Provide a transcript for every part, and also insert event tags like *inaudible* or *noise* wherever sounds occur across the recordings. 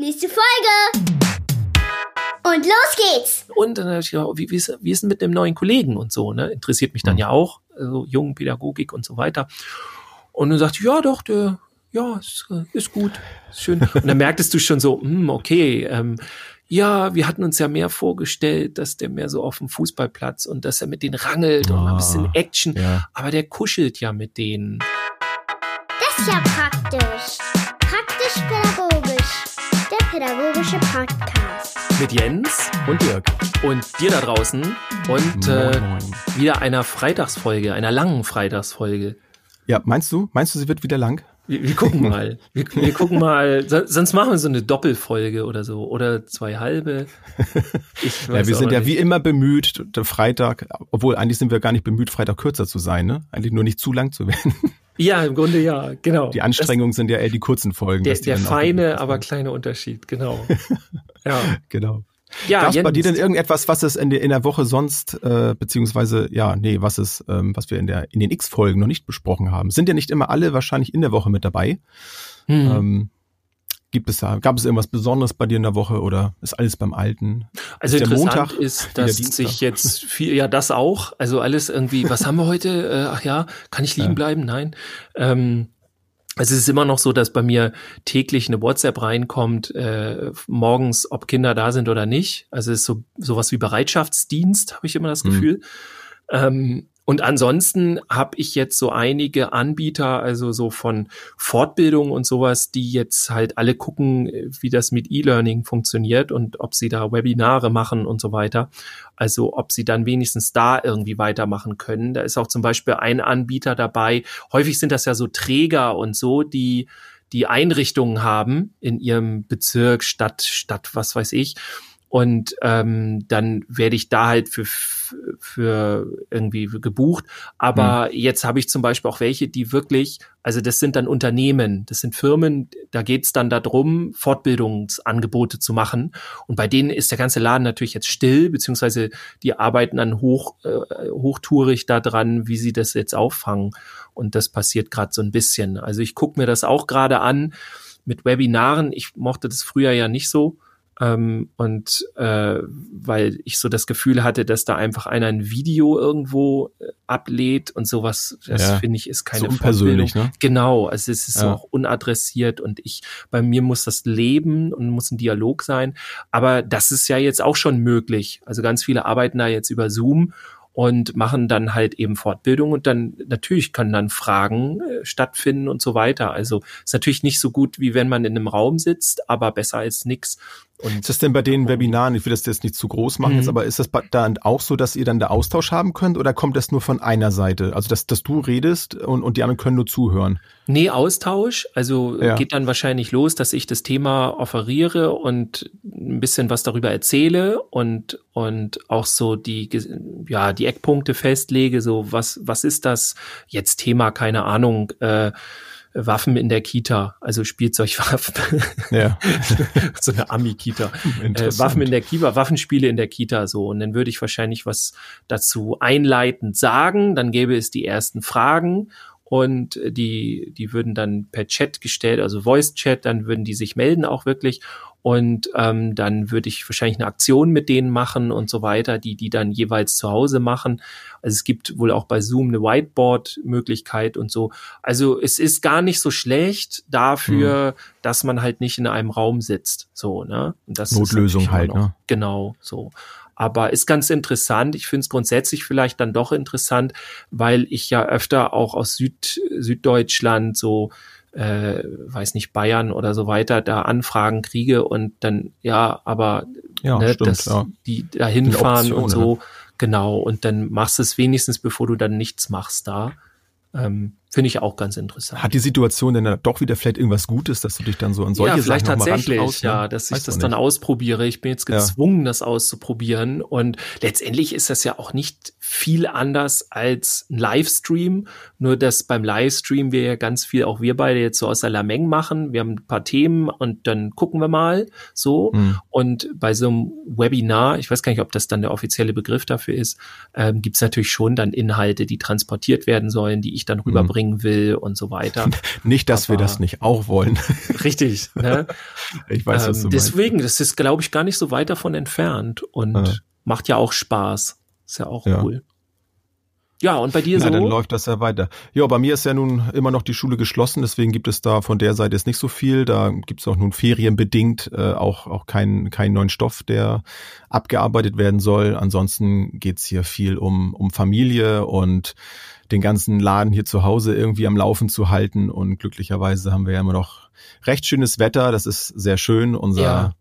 Nächste Folge! Und los geht's! Und dann habe ich gedacht, wie, wie, ist, wie ist denn mit dem neuen Kollegen und so, ne? Interessiert mich dann Mhm. ja auch, also Pädagogik und so weiter. Und dann sagte ich, ja doch, der, ja, ist, äh, ist gut, ist schön. Und dann merktest du schon so, hm, okay, ähm, ja, wir hatten uns ja mehr vorgestellt, dass der mehr so auf dem Fußballplatz und dass er mit denen rangelt und ein Ah, bisschen Action, Ja. aber der kuschelt ja mit denen. Das ist ja praktisch. Pädagogische Podcast. Mit Jens Und Dirk. und dir da draußen und Moin, äh, wieder einer Freitagsfolge, einer langen Freitagsfolge. Ja, meinst du? Meinst du, sie wird wieder lang? Wir, wir gucken mal. Wir, wir gucken mal. *laughs* So, sonst machen wir so eine Doppelfolge oder so. Oder zwei halbe. Ich Ja, wir sind ja nicht. wie immer bemüht, der Freitag, obwohl eigentlich sind wir gar nicht bemüht, Freitag kürzer zu sein, ne? Eigentlich nur nicht zu lang zu werden. Ja, im Grunde ja, genau. Die Anstrengungen sind ja eher die kurzen Folgen. Das, der der feine, aber kleine Unterschied, genau. *laughs* Ja, Genau. ja Gab es bei dir denn irgendetwas, was es in der, in der Woche sonst, äh, beziehungsweise, ja, nee, was es, ähm, was wir in der, in den X-Folgen noch nicht besprochen haben? Sind ja nicht immer alle wahrscheinlich in der Woche mit dabei. hm. Ähm, gibt es da, gab es irgendwas Besonderes bei dir in der Woche oder ist alles beim Alten? Also ist interessant Montag ist, dass sich jetzt viel, ja, das auch. Also alles irgendwie, was haben wir heute? Äh, ach ja, kann ich liegen Ja. bleiben? Nein. Ähm, es ist immer noch so, dass bei mir täglich eine WhatsApp reinkommt, äh, morgens, ob Kinder da sind oder nicht. Also es ist so sowas wie Bereitschaftsdienst, habe ich immer das Mhm. Gefühl. Ähm, und ansonsten habe ich jetzt so einige Anbieter, also so von Fortbildung und sowas, die jetzt halt alle gucken, äh, wie das mit E-Learning funktioniert und ob sie da Webinare machen und so weiter. Also ob sie dann wenigstens da irgendwie weitermachen können. Da ist auch zum Beispiel ein Anbieter dabei. Häufig sind das ja so Träger und so, die die Einrichtungen haben in ihrem Bezirk, Stadt, Stadt, was weiß ich. Und ähm, dann werde ich da halt für, für irgendwie gebucht. Aber jetzt habe ich zum Beispiel auch welche, die wirklich, also das sind dann Unternehmen, das sind Firmen, da geht's dann darum, Fortbildungsangebote zu machen. Und bei denen ist der ganze Laden natürlich jetzt still, beziehungsweise die arbeiten dann hoch, äh, hochtourig daran, wie sie das jetzt auffangen. Und das passiert gerade so ein bisschen. Also ich gucke mir das auch gerade an mit Webinaren. Ich mochte das früher ja nicht so. Ähm, und äh, weil ich so das Gefühl hatte, dass da einfach einer ein Video irgendwo äh, ablädt und sowas, das Ja. finde ich ist keine so unpersönlich, Fortbildung. ne? Genau, also es ist so Ja. auch unadressiert und ich, bei mir muss das leben und muss ein Dialog sein. Aber das ist ja jetzt auch schon möglich. Also ganz viele arbeiten da jetzt über Zoom und machen dann halt eben Fortbildung und dann natürlich können dann Fragen äh, stattfinden und so weiter. Also ist natürlich nicht so gut, wie wenn man in einem Raum sitzt, aber besser als nix. Und Ist das denn bei den Webinaren, ich will das jetzt nicht zu groß machen Mhm. jetzt, aber ist das dann auch so, dass ihr dann da Austausch haben könnt oder kommt das nur von einer Seite? Also dass, dass du redest und, und die anderen können nur zuhören? Nee, Austausch. Also Ja. geht dann wahrscheinlich los, dass ich das Thema offeriere und ein bisschen was darüber erzähle und, und auch so die, ja, die Eckpunkte festlege. So, was, was ist das jetzt Thema? Keine Ahnung, äh, Waffen in der Kita, also Spielzeugwaffen, *laughs* Ja. *laughs* so eine Ami-Kita. *laughs* Äh. Waffen in der Kita, Waffenspiele in der Kita so. Und dann würde ich wahrscheinlich was dazu einleitend sagen. Dann gäbe es die ersten Fragen und äh, die, die würden dann per Chat gestellt, also Voice-Chat, dann würden die sich melden auch wirklich. Und ähm, dann würde ich wahrscheinlich eine Aktion mit denen machen und so weiter, die die dann jeweils zu Hause machen. Also es gibt wohl auch bei Zoom eine Whiteboard-Möglichkeit und so. Also es ist gar nicht so schlecht dafür, dass man halt nicht in einem Raum sitzt. So, ne? Und das Notlösung halt, ne? Genau, so. Aber ist ganz interessant. Ich finde es grundsätzlich vielleicht dann doch interessant, weil ich ja öfter auch aus Süd, Süddeutschland so äh, weiß nicht, Bayern oder so weiter, da Anfragen kriege und dann, ja, aber Ja, ne, stimmt, dass ja. die da hinfahren und so, genau, und dann machst du es wenigstens, bevor du dann nichts machst da. Ähm, Finde ich auch ganz interessant. Hat die Situation denn da doch wieder vielleicht irgendwas Gutes, dass du dich dann so an solche ja, vielleicht Sachen tatsächlich, rantraust, ne? ja, dass ich das dann ausprobiere. Ich bin jetzt Ja. gezwungen, das auszuprobieren. Und letztendlich ist das ja auch nicht viel anders als ein Livestream. Nur dass beim Livestream wir ja ganz viel, auch wir beide jetzt so aus der Lameng machen. Wir haben ein paar Themen und dann gucken wir mal so. Mhm. Und bei so einem Webinar, ich weiß gar nicht, ob das dann der offizielle Begriff dafür ist, ähm, gibt es natürlich schon dann Inhalte, die transportiert werden sollen, die ich dann mhm. rüberbringen will und so weiter. *laughs* nicht, dass Aber, wir das nicht auch wollen. *laughs* richtig. Ne? *laughs* Ich weiß, was du ähm, Deswegen, meinst. das ist, glaube ich, gar nicht so weit davon entfernt und ah. macht ja auch Spaß. Ist ja auch ja. cool. Ja, und bei dir Na, so? dann läuft das ja weiter. Ja, bei mir ist ja nun immer noch die Schule geschlossen, deswegen gibt es da von der Seite jetzt nicht so viel. Da gibt es auch nun ferienbedingt äh, auch, auch keinen keinen neuen Stoff, der abgearbeitet werden soll. Ansonsten geht's hier viel um, um Familie und den ganzen Laden hier zu Hause irgendwie am Laufen zu halten. Und glücklicherweise haben wir ja immer noch recht schönes Wetter. Das ist sehr schön. Unser ja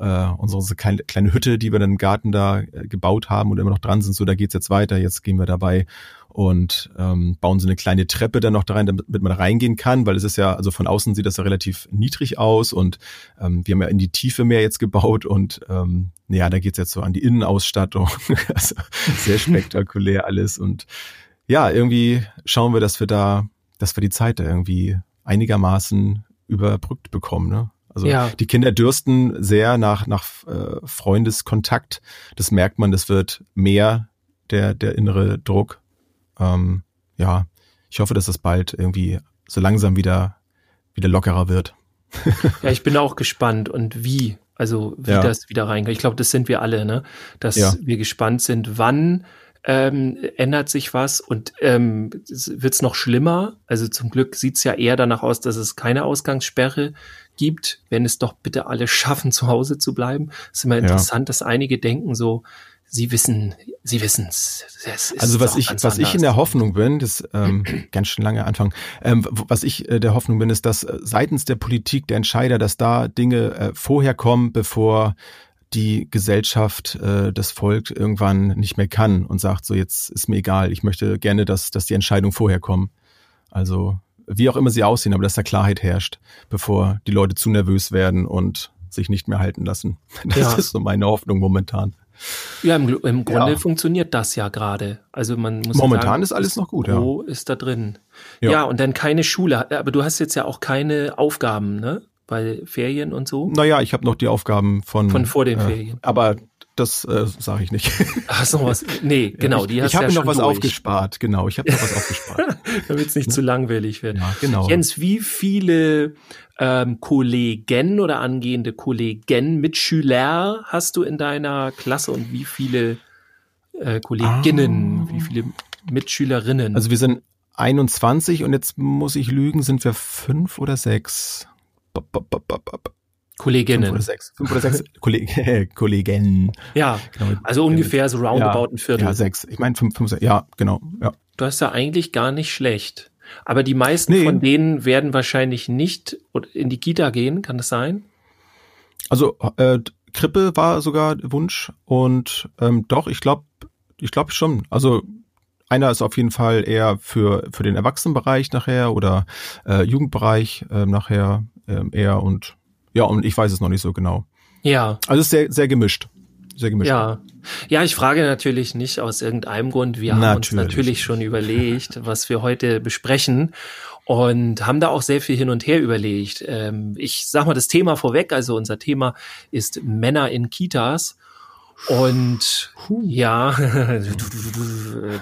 äh, unsere kleine, Hütte, die wir dann im Garten da äh, gebaut haben und immer noch dran sind, so da geht's jetzt weiter. Jetzt gehen wir dabei und ähm, bauen so eine kleine Treppe dann noch da rein, damit man reingehen kann, weil es ist ja, also von außen sieht das ja relativ niedrig aus und ähm, wir haben ja in die Tiefe mehr jetzt gebaut und ähm, ja, da geht's jetzt so an die Innenausstattung. *laughs* also sehr spektakulär alles und ja, irgendwie schauen wir, dass wir da, dass wir die Zeit da irgendwie einigermaßen überbrückt bekommen, ne? Also ja. die Kinder dürsten sehr nach, nach äh, Freundeskontakt. Das merkt man, das wird mehr der, der innere Druck. Ähm, ja, ich hoffe, dass das bald irgendwie so langsam wieder, wieder lockerer wird. ja, ich bin auch gespannt und wie, also wie ja. das wieder reingeht. Ich glaube, das sind wir alle, ne? Dass ja. wir gespannt sind, wann ähm, ändert sich was und ähm, wird es noch schlimmer. Also zum Glück sieht es ja eher danach aus, dass es keine Ausgangssperre gibt, wenn es doch bitte alle schaffen, zu Hause zu bleiben. Es ist immer interessant, ja. dass einige denken so, sie wissen, sie wissen es. Also was ich, was anders. ich in der Hoffnung bin, das ähm, *clears throat* ganz schön lange Anfang, ähm, was ich äh, der Hoffnung bin, ist, dass äh, seitens der Politik, der Entscheider, dass da Dinge äh, vorher kommen, bevor die Gesellschaft, äh, das Volk irgendwann nicht mehr kann und sagt, so jetzt ist mir egal, ich möchte gerne, dass, dass die Entscheidungen vorher kommen. Also wie auch immer sie aussehen, aber dass da Klarheit herrscht, bevor die Leute zu nervös werden und sich nicht mehr halten lassen. *laughs* Das ja. ist so meine Hoffnung momentan. Ja, im, im Grunde ja. funktioniert das ja gerade. Also man muss momentan sagen, ist alles noch gut. Ja. Wo ist da drin? Ja. ja, und dann keine Schule. Aber du hast jetzt ja auch keine Aufgaben, ne? Bei Ferien und so. Naja, ich habe noch die Aufgaben von von vor den äh, Ferien. Aber das äh, sage ich nicht. Hast noch was? Nee, *laughs* genau, die hast Ich habe ja noch was durch. aufgespart, genau, ich habe noch was aufgespart. *laughs* Damit es nicht zu langweilig wird. Ja, genau. Jens, wie viele ähm, Kollegen oder angehende Kollegen, Mitschüler hast du in deiner Klasse und wie viele äh, Kolleginnen, ah. wie viele Mitschülerinnen? Also wir sind 21 und jetzt muss ich lügen, sind wir fünf oder sechs? Kolleginnen. Fünf oder sechs. Fünf oder sechs *laughs* Kolleg *laughs* Kollegen. Ja, genau. also ungefähr so roundabout ja, ein Viertel. Ja, sechs. Ich meine fünf, fünf, sechs. Ja, genau. Ja. Du hast ja eigentlich gar nicht schlecht. Aber die meisten nee. von denen werden wahrscheinlich nicht in die Kita gehen, kann das sein? Also äh, Krippe war sogar Wunsch und ähm, doch, ich glaube, ich glaube schon. Also einer ist auf jeden Fall eher für für den Erwachsenenbereich nachher oder äh, Jugendbereich äh, nachher äh, eher und ja, und ich weiß es noch nicht so genau. Ja. Also es ist sehr, sehr gemischt. Sehr gemischt. Ja. Ja, ich frage natürlich nicht aus irgendeinem Grund. Wir haben natürlich. uns natürlich schon überlegt, was wir heute besprechen und haben da auch sehr viel hin und her überlegt. Ähm, ich sag mal das Thema vorweg. Also unser Thema ist Männer in Kitas. Und ja, *laughs*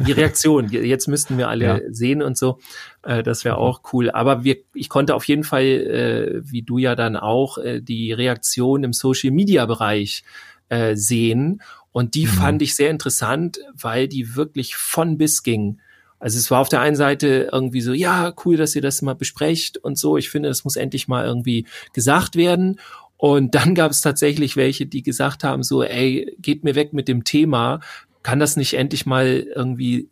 die Reaktion, jetzt müssten wir alle ja. sehen und so, äh, das wäre auch cool. Aber wir, ich konnte auf jeden Fall, äh, wie du ja dann auch, äh, die Reaktion im Social Media Bereich äh, sehen. Und die mhm. fand ich sehr interessant, weil die wirklich von bis ging. Also es war auf der einen Seite irgendwie so, ja, cool, dass ihr das mal besprecht und so. Ich finde, das muss endlich mal irgendwie gesagt werden. Und dann gab es tatsächlich welche, die gesagt haben, so, ey, geht mir weg mit dem Thema, kann das nicht endlich mal irgendwie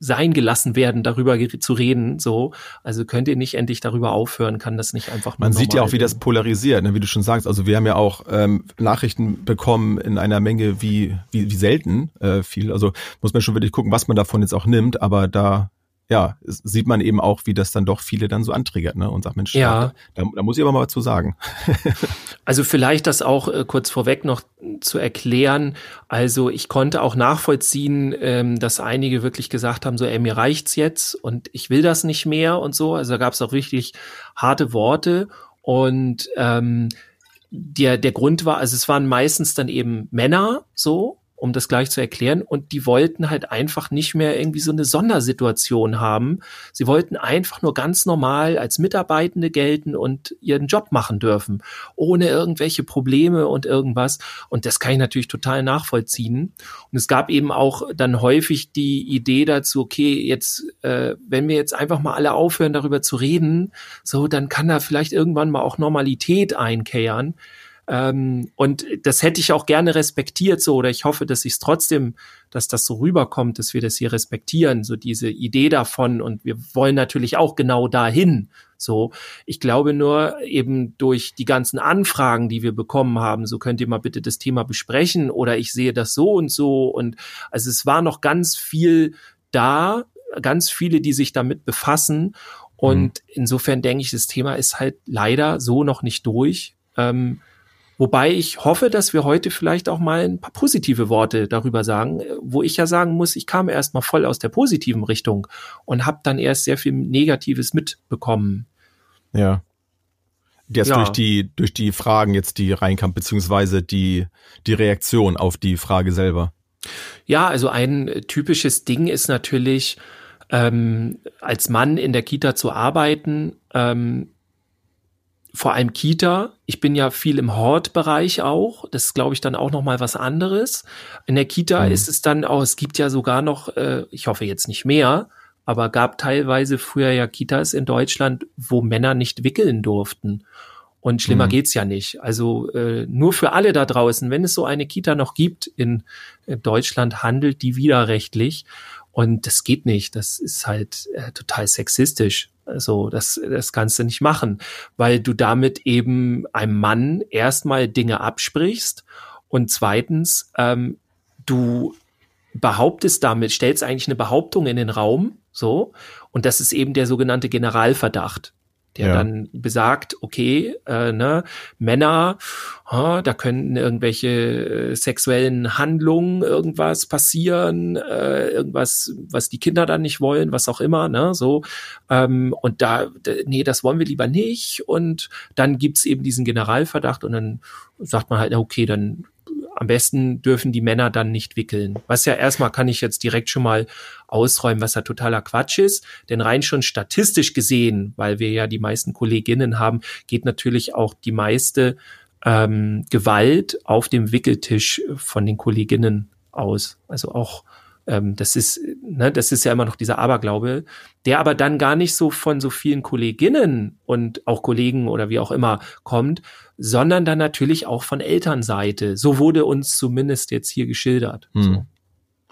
sein gelassen werden, darüber zu reden, so. Also könnt ihr nicht endlich darüber aufhören, kann das nicht einfach Man sieht ja auch, wie das polarisiert, ne, wie du schon sagst. Also wir haben ja auch ähm, Nachrichten bekommen in einer Menge wie, wie, wie selten äh, viel. Also muss man schon wirklich gucken, was man davon jetzt auch nimmt, aber da ja, sieht man eben auch, wie das dann doch viele dann so antriggert, ne? Und sagt, Mensch, ja. da, da muss ich aber mal was zu sagen. *laughs* also vielleicht das auch äh, kurz vorweg noch zu erklären. Also ich konnte auch nachvollziehen, ähm, dass einige wirklich gesagt haben, so, ey, mir reicht's jetzt und ich will das nicht mehr und so. Also da gab es auch wirklich harte Worte und ähm, der, der Grund war, also es waren meistens dann eben Männer so, um das gleich zu erklären. Und die wollten halt einfach nicht mehr irgendwie so eine Sondersituation haben. Sie wollten einfach nur ganz normal als Mitarbeitende gelten und ihren Job machen dürfen, ohne irgendwelche Probleme und irgendwas. Und das kann ich natürlich total nachvollziehen. Und es gab eben auch dann häufig die Idee dazu, okay, jetzt, äh, wenn wir jetzt einfach mal alle aufhören, darüber zu reden, so, dann kann da vielleicht irgendwann mal auch Normalität einkehren. Ähm, und das hätte ich auch gerne respektiert so, oder ich hoffe, dass ich es trotzdem, dass das so rüberkommt, dass wir das hier respektieren, so diese Idee davon. Und wir wollen natürlich auch genau dahin. So, ich glaube nur eben durch die ganzen Anfragen, die wir bekommen haben, so könnt ihr mal bitte das Thema besprechen oder ich sehe das so und so. Und also es war noch ganz viel da, ganz viele, die sich damit befassen. Und mhm. insofern denke ich, das Thema ist halt leider so noch nicht durch. Ähm, Wobei ich hoffe, dass wir heute vielleicht auch mal ein paar positive Worte darüber sagen, wo ich ja sagen muss, ich kam erst mal voll aus der positiven Richtung und habe dann erst sehr viel Negatives mitbekommen. Ja. Jetzt ja. durch die durch die Fragen jetzt die reinkamen beziehungsweise die die Reaktion auf die Frage selber. Ja, also ein typisches Ding ist natürlich ähm, als Mann in der Kita zu arbeiten. Ähm, vor allem Kita. Ich bin ja viel im Hortbereich auch. Das ist, glaube ich, dann auch noch mal was anderes. In der Kita mhm. ist es dann auch, es gibt ja sogar noch, äh, ich hoffe jetzt nicht mehr, aber gab teilweise früher ja Kitas in Deutschland, wo Männer nicht wickeln durften. Und schlimmer mhm. geht's ja nicht. Also äh, nur für alle da draußen, wenn es so eine Kita noch gibt in, in Deutschland, handelt die widerrechtlich. Und das geht nicht. Das ist halt äh, total sexistisch. Also das, das kannst du nicht machen, weil du damit eben einem Mann erstmal Dinge absprichst und zweitens ähm, du behauptest damit, stellst eigentlich eine Behauptung in den Raum, so, und das ist eben der sogenannte Generalverdacht der ja. dann besagt, okay, äh, ne, Männer, oh, da können irgendwelche äh, sexuellen Handlungen, irgendwas passieren, äh, irgendwas, was die Kinder dann nicht wollen, was auch immer, ne, so. Ähm, und da, nee, das wollen wir lieber nicht. Und dann gibt's eben diesen Generalverdacht und dann sagt man halt, okay, dann am besten dürfen die Männer dann nicht wickeln. Was ja erstmal kann ich jetzt direkt schon mal ausräumen, was ja totaler Quatsch ist. Denn rein schon statistisch gesehen, weil wir ja die meisten Kolleginnen haben, geht natürlich auch die meiste ähm, Gewalt auf dem Wickeltisch von den Kolleginnen aus. Also auch ähm, das ist, ne, das ist ja immer noch dieser Aberglaube, der aber dann gar nicht so von so vielen Kolleginnen und auch Kollegen oder wie auch immer kommt, sondern dann natürlich auch von Elternseite. So wurde uns zumindest jetzt hier geschildert. Hm. So.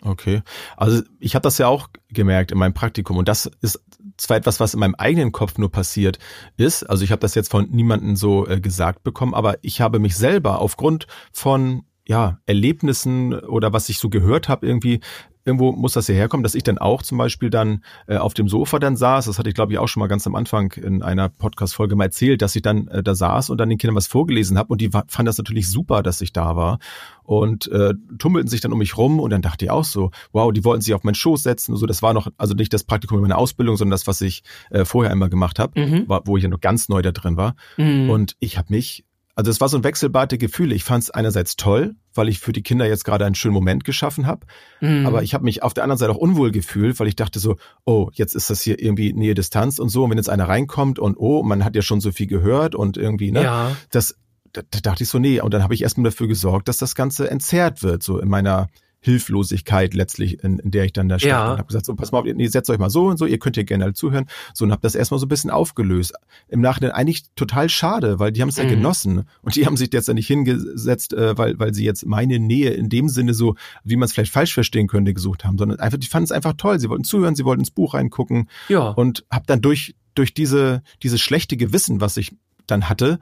Okay. Also ich habe das ja auch gemerkt in meinem Praktikum und das ist zwar etwas, was in meinem eigenen Kopf nur passiert ist. Also ich habe das jetzt von niemandem so äh, gesagt bekommen, aber ich habe mich selber aufgrund von ja, Erlebnissen oder was ich so gehört habe, irgendwie irgendwo muss das ja herkommen, dass ich dann auch zum Beispiel dann äh, auf dem Sofa dann saß. Das hatte ich, glaube ich, auch schon mal ganz am Anfang in einer Podcast-Folge mal erzählt, dass ich dann äh, da saß und dann den Kindern was vorgelesen habe und die fanden das natürlich super, dass ich da war und äh, tummelten sich dann um mich rum und dann dachte ich auch so, wow, die wollten sich auf meinen Schoß setzen und so. Das war noch, also nicht das Praktikum in meiner Ausbildung, sondern das, was ich äh, vorher einmal gemacht habe, mhm. wo ich ja noch ganz neu da drin war. Mhm. Und ich habe mich also es war so ein wechselbarte Gefühl. Ich fand es einerseits toll, weil ich für die Kinder jetzt gerade einen schönen Moment geschaffen habe. Mhm. Aber ich habe mich auf der anderen Seite auch unwohl gefühlt, weil ich dachte so, oh, jetzt ist das hier irgendwie Nähe Distanz und so. Und wenn jetzt einer reinkommt und oh, man hat ja schon so viel gehört und irgendwie, ne? Ja. Das, da, da dachte ich so, nee. Und dann habe ich erstmal dafür gesorgt, dass das Ganze entzerrt wird, so in meiner Hilflosigkeit letztlich, in, in der ich dann da stand ja. und habe gesagt, so pass mal auf, ihr setzt euch mal so und so, ihr könnt hier gerne zuhören. So und habe das erstmal so ein bisschen aufgelöst. Im Nachhinein eigentlich total schade, weil die haben es mhm. ja genossen und die haben sich jetzt ja nicht hingesetzt, äh, weil, weil sie jetzt meine Nähe in dem Sinne so, wie man es vielleicht falsch verstehen könnte, gesucht haben, sondern einfach, die fanden es einfach toll. Sie wollten zuhören, sie wollten ins Buch reingucken ja. und habe dann durch, durch diese, dieses schlechte Gewissen, was ich dann hatte,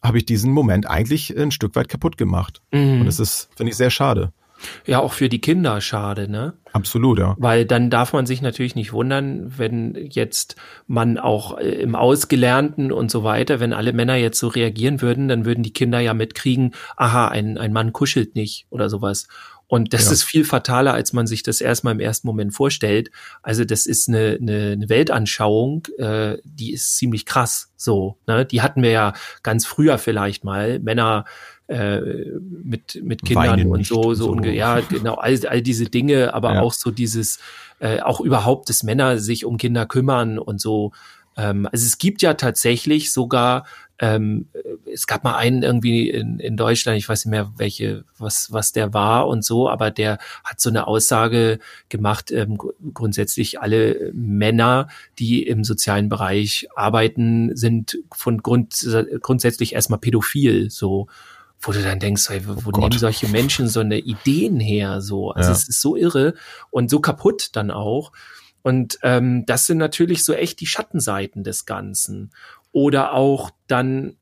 habe ich diesen Moment eigentlich ein Stück weit kaputt gemacht. Mhm. Und das ist, finde ich, sehr schade. Ja, auch für die Kinder schade, ne? Absolut, ja. Weil dann darf man sich natürlich nicht wundern, wenn jetzt man auch äh, im Ausgelernten und so weiter, wenn alle Männer jetzt so reagieren würden, dann würden die Kinder ja mitkriegen, aha, ein, ein Mann kuschelt nicht oder sowas. Und das ja. ist viel fataler, als man sich das erstmal im ersten Moment vorstellt. Also das ist eine, eine, eine Weltanschauung, äh, die ist ziemlich krass. So, ne? Die hatten wir ja ganz früher vielleicht mal. Männer äh, mit mit Kindern Weinen und so so, so. ja genau all, all diese Dinge aber ja. auch so dieses äh, auch überhaupt dass Männer sich um Kinder kümmern und so ähm, also es gibt ja tatsächlich sogar ähm, es gab mal einen irgendwie in, in Deutschland, ich weiß nicht mehr welche, was, was der war und so, aber der hat so eine Aussage gemacht, ähm, grundsätzlich alle Männer, die im sozialen Bereich arbeiten, sind von Grund, grundsätzlich erstmal pädophil, so wo du dann denkst, ey, wo, oh nehmen solche Menschen so eine Ideen her? So, also ja. es ist so irre und so kaputt dann auch. Und ähm, das sind natürlich so echt die Schattenseiten des Ganzen. Oder auch dann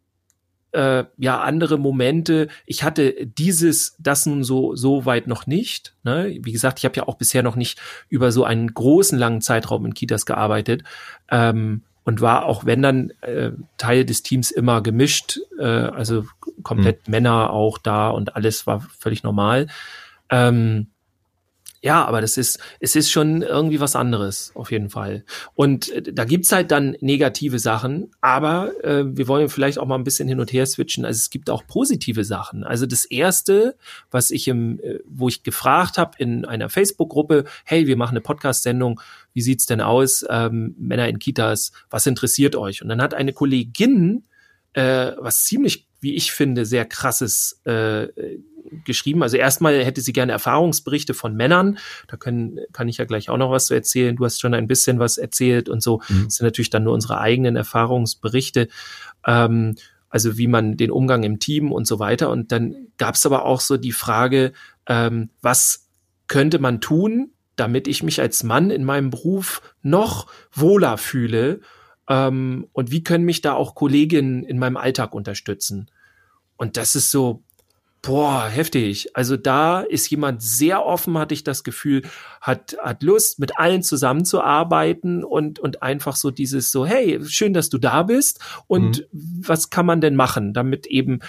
äh, ja andere Momente. Ich hatte dieses, das nun so so weit noch nicht. Ne? Wie gesagt, ich habe ja auch bisher noch nicht über so einen großen langen Zeitraum in Kitas gearbeitet. Ähm, und war auch wenn dann äh, Teil des Teams immer gemischt, äh, also komplett mhm. Männer auch da und alles war völlig normal. Ähm, ja, aber das ist, es ist schon irgendwie was anderes, auf jeden Fall. Und äh, da gibt's halt dann negative Sachen, aber äh, wir wollen vielleicht auch mal ein bisschen hin und her switchen. Also es gibt auch positive Sachen. Also das erste, was ich im, äh, wo ich gefragt habe in einer Facebook-Gruppe, hey, wir machen eine Podcast-Sendung, wie sieht's denn aus, ähm, Männer in Kitas, was interessiert euch? Und dann hat eine Kollegin äh, was ziemlich, wie ich finde, sehr krasses äh, geschrieben. Also erstmal hätte sie gerne Erfahrungsberichte von Männern. Da können, kann ich ja gleich auch noch was zu erzählen. Du hast schon ein bisschen was erzählt und so. Mhm. Das sind natürlich dann nur unsere eigenen Erfahrungsberichte. Ähm, also wie man den Umgang im Team und so weiter. Und dann gab es aber auch so die Frage, ähm, was könnte man tun, damit ich mich als Mann in meinem Beruf noch wohler fühle? Ähm, und wie können mich da auch Kolleginnen in meinem Alltag unterstützen? Und das ist so, Boah, heftig. Also da ist jemand sehr offen, hatte ich das Gefühl, hat, hat Lust, mit allen zusammenzuarbeiten und, und einfach so dieses so, hey, schön, dass du da bist und mhm. was kann man denn machen, damit eben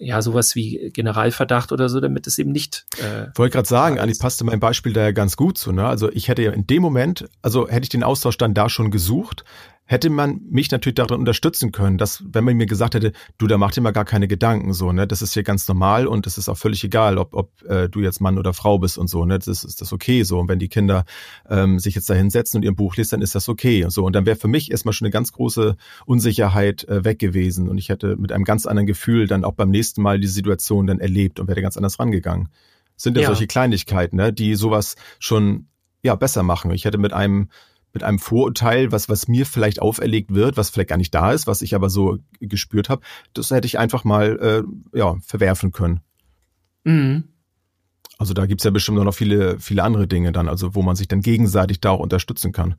ja, sowas wie Generalverdacht oder so, damit es eben nicht. Äh, Wollte gerade sagen, eigentlich passte mein Beispiel da ja ganz gut zu. Ne? Also ich hätte ja in dem Moment, also hätte ich den Austausch dann da schon gesucht, hätte man mich natürlich darin unterstützen können, dass, wenn man mir gesagt hätte, du, da mach dir mal gar keine Gedanken, so, ne, das ist hier ganz normal und es ist auch völlig egal, ob, ob äh, du jetzt Mann oder Frau bist und so, ne, das ist das okay, so. Und wenn die Kinder ähm, sich jetzt da hinsetzen und ihr Buch lesen, dann ist das okay, so. Und dann wäre für mich erstmal schon eine ganz große Unsicherheit äh, weg gewesen und ich hätte mit einem ganz anderen Gefühl dann auch beim nächsten Mal die Situation dann erlebt und wäre ganz anders rangegangen. sind ja, ja solche Kleinigkeiten, ne, die sowas schon ja besser machen. Ich hätte mit einem mit einem Vorurteil, was, was mir vielleicht auferlegt wird, was vielleicht gar nicht da ist, was ich aber so gespürt habe, das hätte ich einfach mal äh, ja, verwerfen können. Mhm. Also da gibt's ja bestimmt noch viele, viele andere Dinge dann, also wo man sich dann gegenseitig da auch unterstützen kann.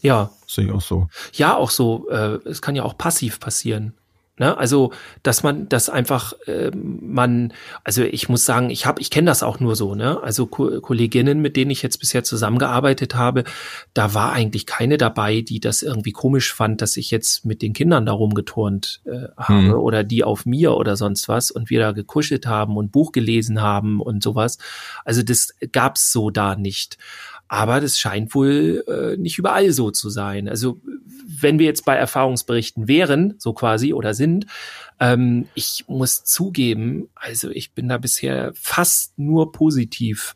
Ja. Sehe ich auch so. Ja, auch so. Äh, es kann ja auch passiv passieren. Ne? Also, dass man, dass einfach äh, man, also ich muss sagen, ich habe, ich kenne das auch nur so, ne? Also Ko Kolleginnen, mit denen ich jetzt bisher zusammengearbeitet habe, da war eigentlich keine dabei, die das irgendwie komisch fand, dass ich jetzt mit den Kindern da rumgeturnt äh, habe mhm. oder die auf mir oder sonst was und wir da gekuschelt haben und Buch gelesen haben und sowas. Also das gab's so da nicht. Aber das scheint wohl äh, nicht überall so zu sein. Also wenn wir jetzt bei Erfahrungsberichten wären, so quasi oder sind, ähm, ich muss zugeben, also ich bin da bisher fast nur positiv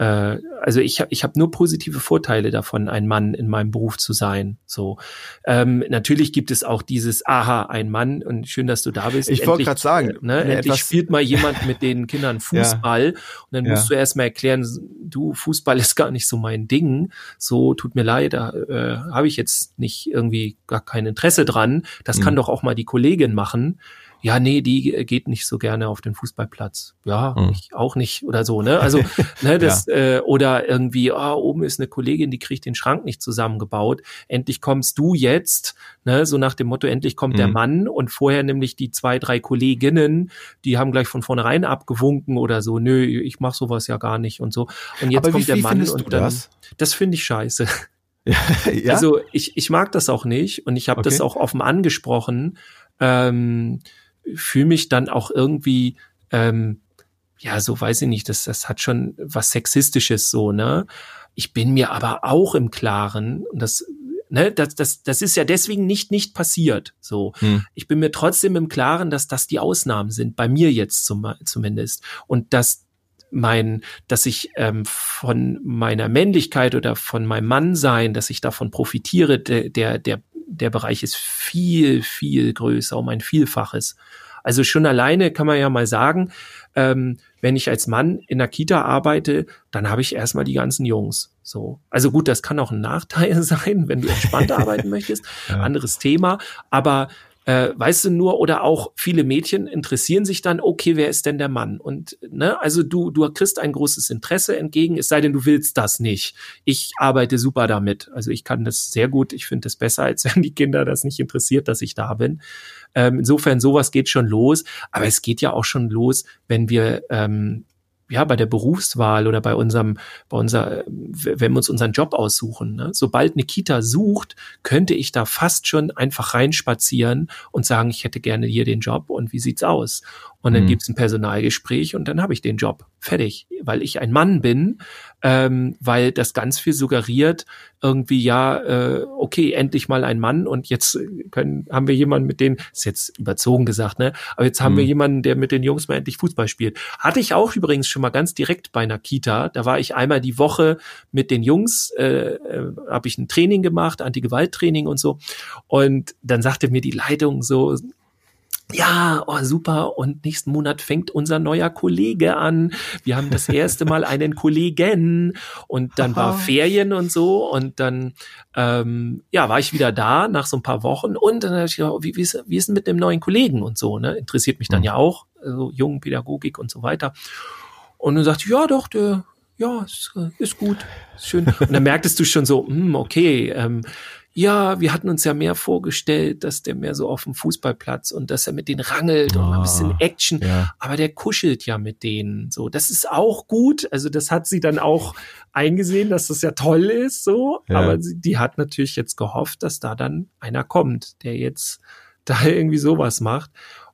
äh, also ich habe ich hab nur positive Vorteile davon, ein Mann in meinem Beruf zu sein. So ähm, natürlich gibt es auch dieses Aha, ein Mann und schön, dass du da bist. Ich wollte gerade sagen, äh, ne, endlich spielt mal jemand mit den Kindern *laughs* Fußball ja. und dann musst ja. du erst mal erklären, du Fußball ist gar nicht so mein Ding. So tut mir leid, da äh, habe ich jetzt nicht irgendwie gar kein Interesse dran. Das mhm. kann doch auch mal die Kollegin machen ja, nee, die äh, geht nicht so gerne auf den Fußballplatz. Ja, mhm. ich auch nicht oder so, ne? Also, *laughs* ne, das, ja. äh, oder irgendwie, ah, oh, oben ist eine Kollegin, die kriegt den Schrank nicht zusammengebaut. Endlich kommst du jetzt, ne, so nach dem Motto, endlich kommt mhm. der Mann und vorher nämlich die zwei, drei Kolleginnen, die haben gleich von vornherein abgewunken oder so, nö, ich mach sowas ja gar nicht und so. Und jetzt Aber kommt wie, der Mann und dann, das, das finde ich scheiße. *laughs* ja? Also ich, ich mag das auch nicht und ich habe Okay. das auch offen angesprochen. Ähm, fühle mich dann auch irgendwie, ähm, ja, so weiß ich nicht, das, das hat schon was Sexistisches so, ne? Ich bin mir aber auch im Klaren, und das, ne, das, das, das ist ja deswegen nicht, nicht passiert. So. Hm. Ich bin mir trotzdem im Klaren, dass das die Ausnahmen sind, bei mir jetzt zum, zumindest. Und dass mein, dass ich ähm, von meiner Männlichkeit oder von meinem Mannsein, dass ich davon profitiere, der, der, der, der Bereich ist viel, viel größer, um ein Vielfaches. Also schon alleine kann man ja mal sagen, ähm, wenn ich als Mann in der Kita arbeite, dann habe ich erstmal die ganzen Jungs. So. Also gut, das kann auch ein Nachteil *laughs* sein, wenn du entspannter arbeiten möchtest. *laughs* Ja. Anderes Thema. Aber äh, weißt du nur, oder auch viele Mädchen interessieren sich dann, okay, wer ist denn der Mann? Und ne, also du, du kriegst ein großes Interesse entgegen, es sei denn, du willst das nicht. Ich arbeite super damit. Also ich kann das sehr gut, ich finde es besser, als *laughs* wenn die Kinder das nicht interessiert, dass ich da bin. Ähm, insofern, sowas geht schon los, aber es geht ja auch schon los, wenn wir ähm, ja, bei der Berufswahl oder bei unserem, bei unser, wenn wir uns unseren Job aussuchen, ne? sobald eine Kita sucht, könnte ich da fast schon einfach reinspazieren und sagen, ich hätte gerne hier den Job und wie sieht's aus? Und dann Mhm. gibt's ein Personalgespräch und dann habe ich den Job. Fertig. Weil ich ein Mann bin, ähm, weil das ganz viel suggeriert, irgendwie, ja, äh, okay, endlich mal ein Mann und jetzt können, haben wir jemanden mit denen, ist jetzt überzogen gesagt, ne? Aber jetzt haben Mhm. wir jemanden, der mit den Jungs mal endlich Fußball spielt. Hatte ich auch übrigens schon mal ganz direkt bei einer Kita. Da war ich einmal die Woche mit den Jungs, äh, äh, habe ich ein Training gemacht, Anti-Gewalt-Training und so. Und dann sagte mir die Leitung so, ja, oh, super. Und nächsten Monat fängt unser neuer Kollege an. Wir haben das erste Mal einen Kollegen. Und dann war. Ferien und so. Und dann, ähm, ja, war ich wieder da nach so ein paar Wochen. Und dann habe ich gedacht, wie, wie, ist, wie ist denn mit dem neuen Kollegen und so, ne? Interessiert mich dann Mhm. ja auch, also Jungenpädagogik und so weiter. Und dann sagte ich, ja, doch, der, ja, ist, äh, ist gut, ist schön. Und dann merktest du schon so, hm, okay, ähm, ja, wir hatten uns ja mehr vorgestellt, dass der mehr so auf dem Fußballplatz und dass er mit denen rangelt und mal ein bisschen Ah, Action. Ja. Aber der kuschelt ja mit denen. So, das ist auch gut. Also das hat sie dann auch eingesehen, dass das ja toll ist. So, Ja. aber sie, die hat natürlich jetzt gehofft, dass da dann einer kommt, der jetzt da *laughs* irgendwie sowas macht.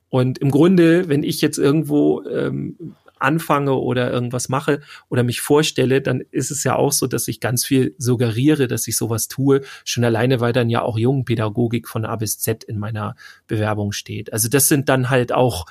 Und im Grunde, wenn ich jetzt irgendwo ähm, anfange oder irgendwas mache oder mich vorstelle, dann ist es ja auch so, dass ich ganz viel suggeriere, dass ich sowas tue, schon alleine, weil dann ja auch Jungenpädagogik von A bis Z in meiner Bewerbung steht. Also das sind dann halt auch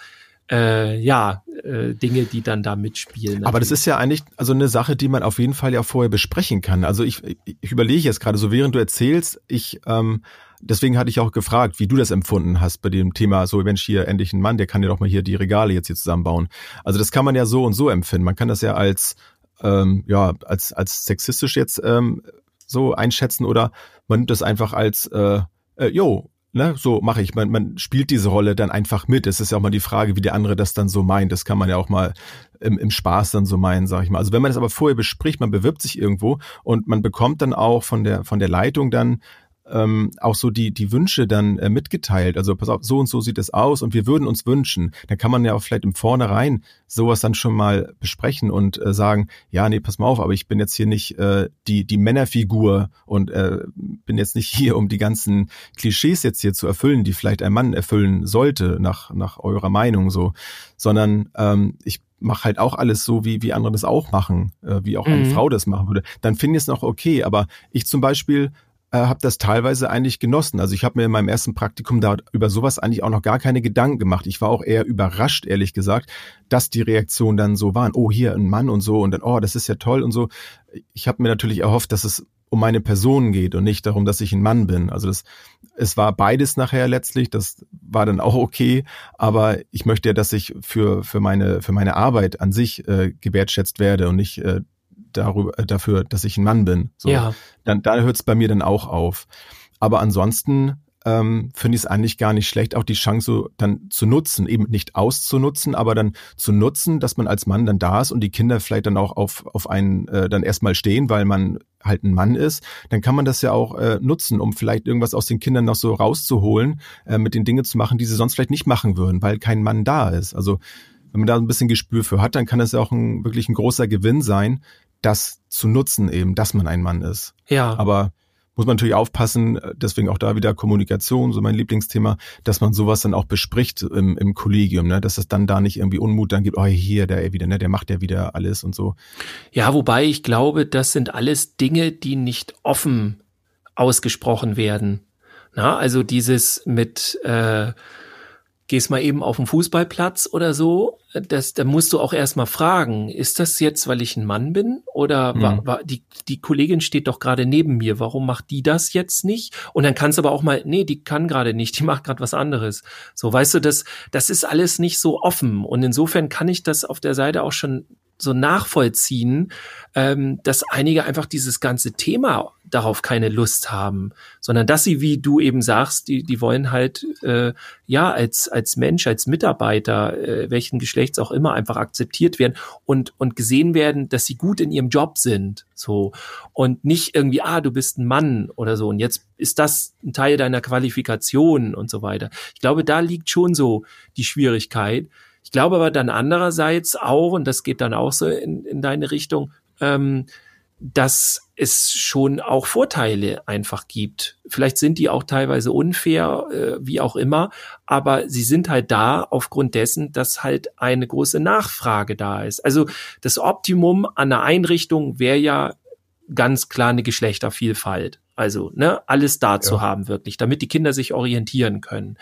äh, ja äh, Dinge, die dann da mitspielen. Aber das ist ja eigentlich also eine Sache, die man auf jeden Fall ja vorher besprechen kann. Also ich, ich überlege jetzt gerade so, während du erzählst, ich ähm, deswegen hatte ich auch gefragt, wie du das empfunden hast bei dem Thema, so Mensch, hier endlich ein Mann, der kann ja doch mal hier die Regale jetzt hier zusammenbauen. Also das kann man ja so und so empfinden. Man kann das ja als ähm, ja als als sexistisch jetzt ähm, so einschätzen oder man nimmt das einfach als äh, äh, jo, ne, so mache ich. Man, man spielt diese Rolle dann einfach mit. Es ist ja auch mal die Frage, wie der andere das dann so meint. Das kann man ja auch mal im, im Spaß dann so meinen, sag ich mal. Also wenn man das aber vorher bespricht, man bewirbt sich irgendwo und man bekommt dann auch von der von der Leitung dann ähm, auch so die die Wünsche dann äh, mitgeteilt. Also pass auf, so und so sieht es aus und wir würden uns wünschen. Dann kann man ja auch vielleicht im Vornherein sowas dann schon mal besprechen und äh, sagen, ja, nee, pass mal auf, aber ich bin jetzt hier nicht äh, die die Männerfigur und äh, bin jetzt nicht *laughs* hier, um die ganzen Klischees jetzt hier zu erfüllen, die vielleicht ein Mann erfüllen sollte nach nach eurer Meinung so, sondern ähm, ich mache halt auch alles so, wie, wie andere das auch machen, äh, wie auch eine Mhm. Frau das machen würde, dann finde ich es noch okay. Aber ich zum Beispiel äh, habe das teilweise eigentlich genossen. Also ich habe mir in meinem ersten Praktikum da über sowas eigentlich auch noch gar keine Gedanken gemacht. Ich war auch eher überrascht, ehrlich gesagt, dass die Reaktionen dann so waren. Oh, hier ein Mann und so und dann, oh, das ist ja toll und so. Ich habe mir natürlich erhofft, dass es um meine Person geht und nicht darum, dass ich ein Mann bin. Also das, es war beides nachher letztlich. Das war dann auch okay. Aber ich möchte ja, dass ich für für meine für meine Arbeit an sich äh, gewertschätzt werde und nicht äh, darüber äh, dafür, dass ich ein Mann bin. So ja. dann da hört es bei mir dann auch auf. Aber ansonsten ähm, finde ich es eigentlich gar nicht schlecht, auch die Chance so dann zu nutzen, eben nicht auszunutzen, aber dann zu nutzen, dass man als Mann dann da ist und die Kinder vielleicht dann auch auf, auf einen äh, dann erstmal stehen, weil man halt ein Mann ist, dann kann man das ja auch äh, nutzen, um vielleicht irgendwas aus den Kindern noch so rauszuholen, äh, mit den Dingen zu machen, die sie sonst vielleicht nicht machen würden, weil kein Mann da ist. Also wenn man da ein bisschen Gespür für hat, dann kann das ja auch ein, wirklich ein großer Gewinn sein, das zu nutzen eben, dass man ein Mann ist. Ja. Aber muss man natürlich aufpassen, deswegen auch da wieder Kommunikation, so mein Lieblingsthema, dass man sowas dann auch bespricht im, im Kollegium, ne? dass es dann da nicht irgendwie Unmut dann gibt, oh hier, der wieder, ne, der macht ja wieder alles und so. Ja, wobei ich glaube, das sind alles Dinge, die nicht offen ausgesprochen werden. Na, also dieses mit äh, gehst mal eben auf den Fußballplatz oder so, das, da musst du auch erstmal fragen, ist das jetzt, weil ich ein Mann bin? Oder mhm. war, war, die, die Kollegin steht doch gerade neben mir, warum macht die das jetzt nicht? Und dann kannst du aber auch mal, nee, die kann gerade nicht, die macht gerade was anderes. So, weißt du, das, das ist alles nicht so offen. Und insofern kann ich das auf der Seite auch schon so nachvollziehen, ähm, dass einige einfach dieses ganze Thema darauf keine Lust haben, sondern dass sie, wie du eben sagst, die, die wollen halt äh, ja als als Mensch, als Mitarbeiter, äh, welchen Geschlechts auch immer, einfach akzeptiert werden und und gesehen werden, dass sie gut in ihrem Job sind, so. Und nicht irgendwie, ah, du bist ein Mann oder so. Und jetzt ist das ein Teil deiner Qualifikation und so weiter. Ich glaube, da liegt schon so die Schwierigkeit. Ich glaube aber dann andererseits auch, und das geht dann auch so in, in deine Richtung, ähm, dass es schon auch Vorteile einfach gibt. Vielleicht sind die auch teilweise unfair, äh, wie auch immer, aber sie sind halt da aufgrund dessen, dass halt eine große Nachfrage da ist. Also das Optimum an einer Einrichtung wäre ja ganz klar eine Geschlechtervielfalt. Also ne, alles da ja. zu haben wirklich, damit die Kinder sich orientieren können.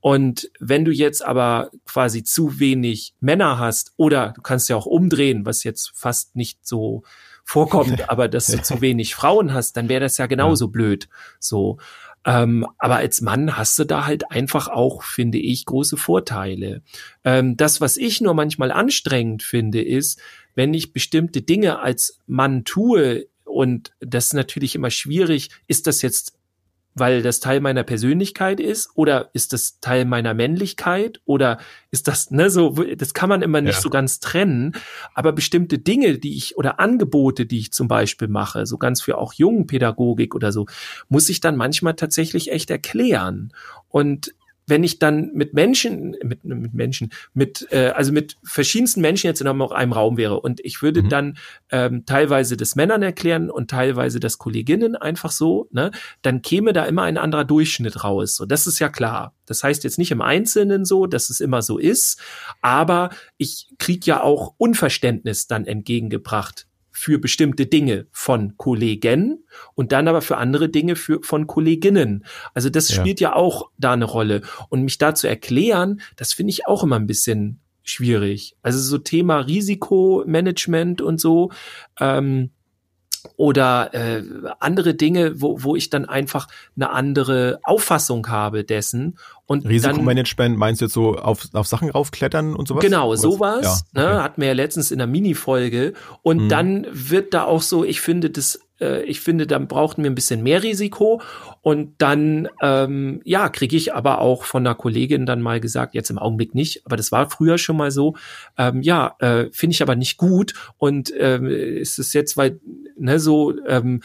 Und wenn du jetzt aber quasi zu wenig Männer hast, oder du kannst ja auch umdrehen, was jetzt fast nicht so vorkommt, aber dass du *laughs* zu wenig Frauen hast, dann wäre das ja genauso ja. blöd. So. Ähm, aber als Mann hast du da halt einfach auch, finde ich, große Vorteile. Ähm, das, was ich nur manchmal anstrengend finde, ist, wenn ich bestimmte Dinge als Mann tue, und das ist natürlich immer schwierig, ist das jetzt weil das Teil meiner Persönlichkeit ist? Oder ist das Teil meiner Männlichkeit? Oder ist das ne so das kann man immer nicht ja. so ganz trennen. Aber bestimmte Dinge die ich oder Angebote die ich zum Beispiel mache so ganz für auch jungen Pädagogik oder so muss ich dann manchmal tatsächlich echt erklären. Und wenn ich dann mit Menschen, mit, mit Menschen, mit, äh, also mit verschiedensten Menschen jetzt in einem Raum wäre und ich würde mhm. dann ähm, teilweise das Männern erklären und teilweise das Kolleginnen einfach so, ne, dann käme da immer ein anderer Durchschnitt raus. So, das ist ja klar. Das heißt jetzt nicht im Einzelnen so, dass es immer so ist, aber ich krieg ja auch Unverständnis dann entgegengebracht für bestimmte Dinge von Kollegen und dann aber für andere Dinge für, von Kolleginnen. Also das ja. spielt ja auch da eine Rolle. Und mich da zu erklären, das finde ich auch immer ein bisschen schwierig. Also so Thema Risikomanagement und so. Ähm, oder äh, andere Dinge, wo, wo ich dann einfach eine andere Auffassung habe dessen. Und Risikomanagement meinst du jetzt so auf, auf Sachen raufklettern und sowas? Genau, sowas. Ja, ne, okay. ne, hatten wir ja letztens in der Mini-Folge. Und mhm. dann wird da auch so, ich finde das äh, ich finde, dann brauchten wir ein bisschen mehr Risiko. Und dann, ähm, ja, kriege ich aber auch von einer Kollegin dann mal gesagt, jetzt im Augenblick nicht, aber das war früher schon mal so, ähm, ja, äh, finde ich aber nicht gut. Und ähm, ist es jetzt, weil, ne, so, ähm,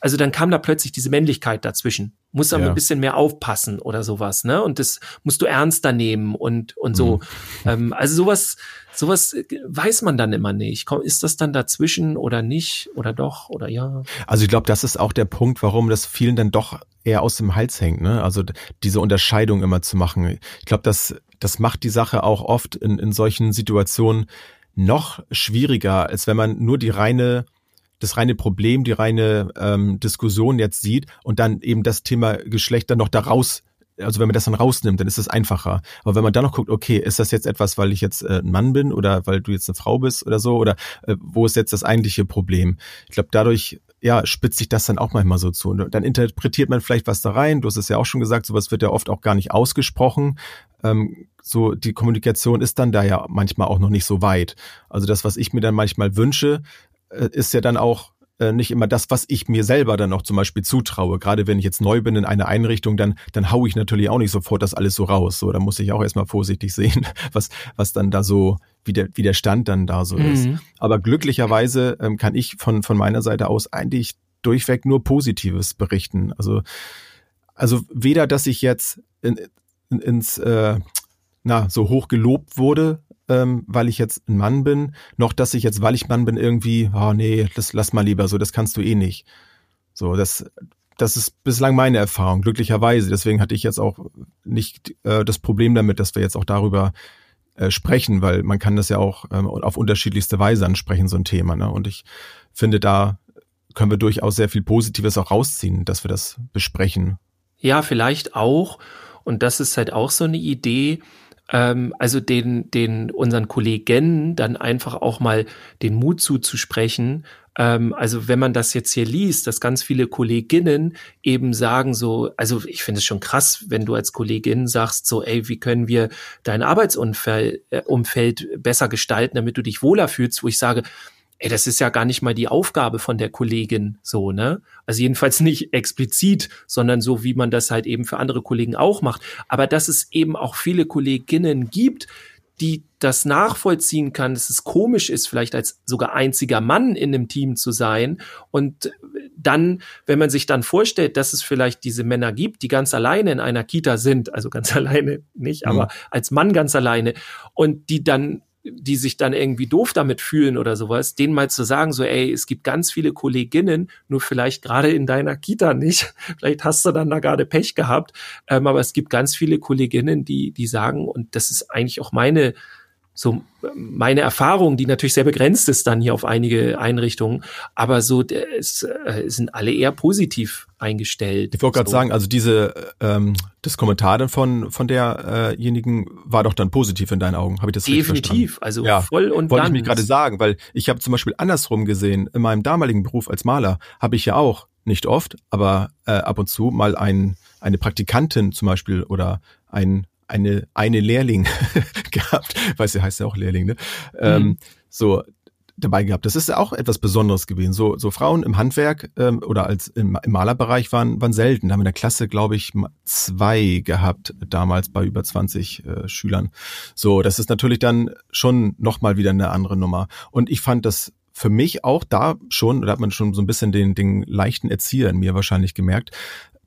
also dann kam da plötzlich diese Männlichkeit dazwischen. Muss aber ja. ein bisschen mehr aufpassen oder sowas, ne? Und das musst du ernster nehmen und und so. Mhm. Ähm, also sowas, sowas weiß man dann immer nicht. Ist das dann dazwischen oder nicht oder doch oder ja? Also ich glaube, das ist auch der Punkt, warum das vielen dann doch eher aus dem Hals hängt, ne? Also diese Unterscheidung immer zu machen. Ich glaube, das das macht die Sache auch oft in in solchen Situationen noch schwieriger, als wenn man nur die reine das reine Problem, die reine ähm, Diskussion jetzt sieht und dann eben das Thema Geschlecht dann noch daraus also wenn man das dann rausnimmt, dann ist es einfacher. Aber wenn man dann noch guckt, okay, ist das jetzt etwas, weil ich jetzt äh, ein Mann bin oder weil du jetzt eine Frau bist oder so, oder äh, wo ist jetzt das eigentliche Problem? Ich glaube, dadurch ja, spitzt sich das dann auch manchmal so zu. Und dann interpretiert man vielleicht was da rein. Du hast es ja auch schon gesagt, sowas wird ja oft auch gar nicht ausgesprochen. Ähm, so die Kommunikation ist dann da ja manchmal auch noch nicht so weit. Also das, was ich mir dann manchmal wünsche, ist ja dann auch äh, nicht immer das, was ich mir selber dann noch zum Beispiel zutraue. Gerade wenn ich jetzt neu bin in einer Einrichtung, dann, dann hau ich natürlich auch nicht sofort das alles so raus. So, da muss ich auch erstmal vorsichtig *laughs* sehen, was, was dann da so, wie der, wie der Stand dann da so mhm. ist. Aber glücklicherweise ähm, kann ich von, von meiner Seite aus eigentlich durchweg nur Positives berichten. Also, also weder, dass ich jetzt in, in, ins, äh, na, so hoch gelobt wurde, ähm, weil ich jetzt ein Mann bin, noch dass ich jetzt, weil ich Mann bin, irgendwie, oh nee, das lass mal lieber so, das kannst du eh nicht. So, das, das ist bislang meine Erfahrung, glücklicherweise. Deswegen hatte ich jetzt auch nicht äh, das Problem damit, dass wir jetzt auch darüber äh, sprechen, weil man kann das ja auch ähm, auf unterschiedlichste Weise ansprechen, so ein Thema. Ne? Und ich finde, da können wir durchaus sehr viel Positives auch rausziehen, dass wir das besprechen. Ja, vielleicht auch. Und das ist halt auch so eine Idee, ähm, also den, den unseren Kollegen dann einfach auch mal den Mut zuzusprechen. Ähm, also wenn man das jetzt hier liest, dass ganz viele Kolleginnen eben sagen so, also ich finde es schon krass, wenn du als Kollegin sagst so, ey, wie können wir dein Arbeitsumfeld äh, Umfeld besser gestalten, damit du dich wohler fühlst, wo ich sage, ey, das ist ja gar nicht mal die Aufgabe von der Kollegin so, ne? Also jedenfalls *laughs* nicht explizit, sondern so, wie man das halt eben für andere Kollegen auch macht. Aber dass es eben auch viele Kolleginnen gibt, die das nachvollziehen kann, dass es komisch ist, vielleicht als sogar einziger Mann in einem Team zu sein. Und dann, wenn man sich dann vorstellt, dass es vielleicht diese Männer gibt, die ganz alleine in einer Kita sind, also ganz *laughs* alleine nicht, mhm. aber als Mann ganz alleine und die dann die sich dann irgendwie doof damit fühlen oder sowas, denen mal zu sagen, so, ey, es gibt ganz viele Kolleginnen, nur vielleicht gerade in deiner Kita nicht. *laughs* Vielleicht hast du dann da gerade Pech gehabt. Ähm, aber es gibt ganz viele Kolleginnen, die, die sagen, und das ist eigentlich auch meine so meine Erfahrung, die natürlich sehr begrenzt ist dann hier auf einige Einrichtungen, aber so es äh, sind alle eher positiv eingestellt. Ich wollte gerade so. sagen, also diese ähm, das Kommentar dann von von derjenigen äh war doch dann positiv in deinen Augen, habe ich das Definitiv, also ja, voll und wollte ich mir gerade sagen, weil ich habe zum Beispiel andersrum gesehen in meinem damaligen Beruf als Maler habe ich ja auch nicht oft, aber äh, ab und zu mal ein eine Praktikantin zum Beispiel oder ein eine, eine Lehrling *laughs* gehabt, weiß ja, heißt ja auch Lehrling, ne? Ähm, mhm. Ähm, so dabei gehabt. Das ist auch etwas Besonderes gewesen. So, so Frauen im Handwerk ähm, oder als im, im Malerbereich waren, waren selten. Da haben wir in der Klasse, glaube ich, zwei gehabt, damals bei über 20 äh, Schülern. So, das ist natürlich dann schon nochmal wieder eine andere Nummer. Und ich fand das für mich auch da schon, da hat man schon so ein bisschen den, den leichten Erzieher in mir wahrscheinlich gemerkt,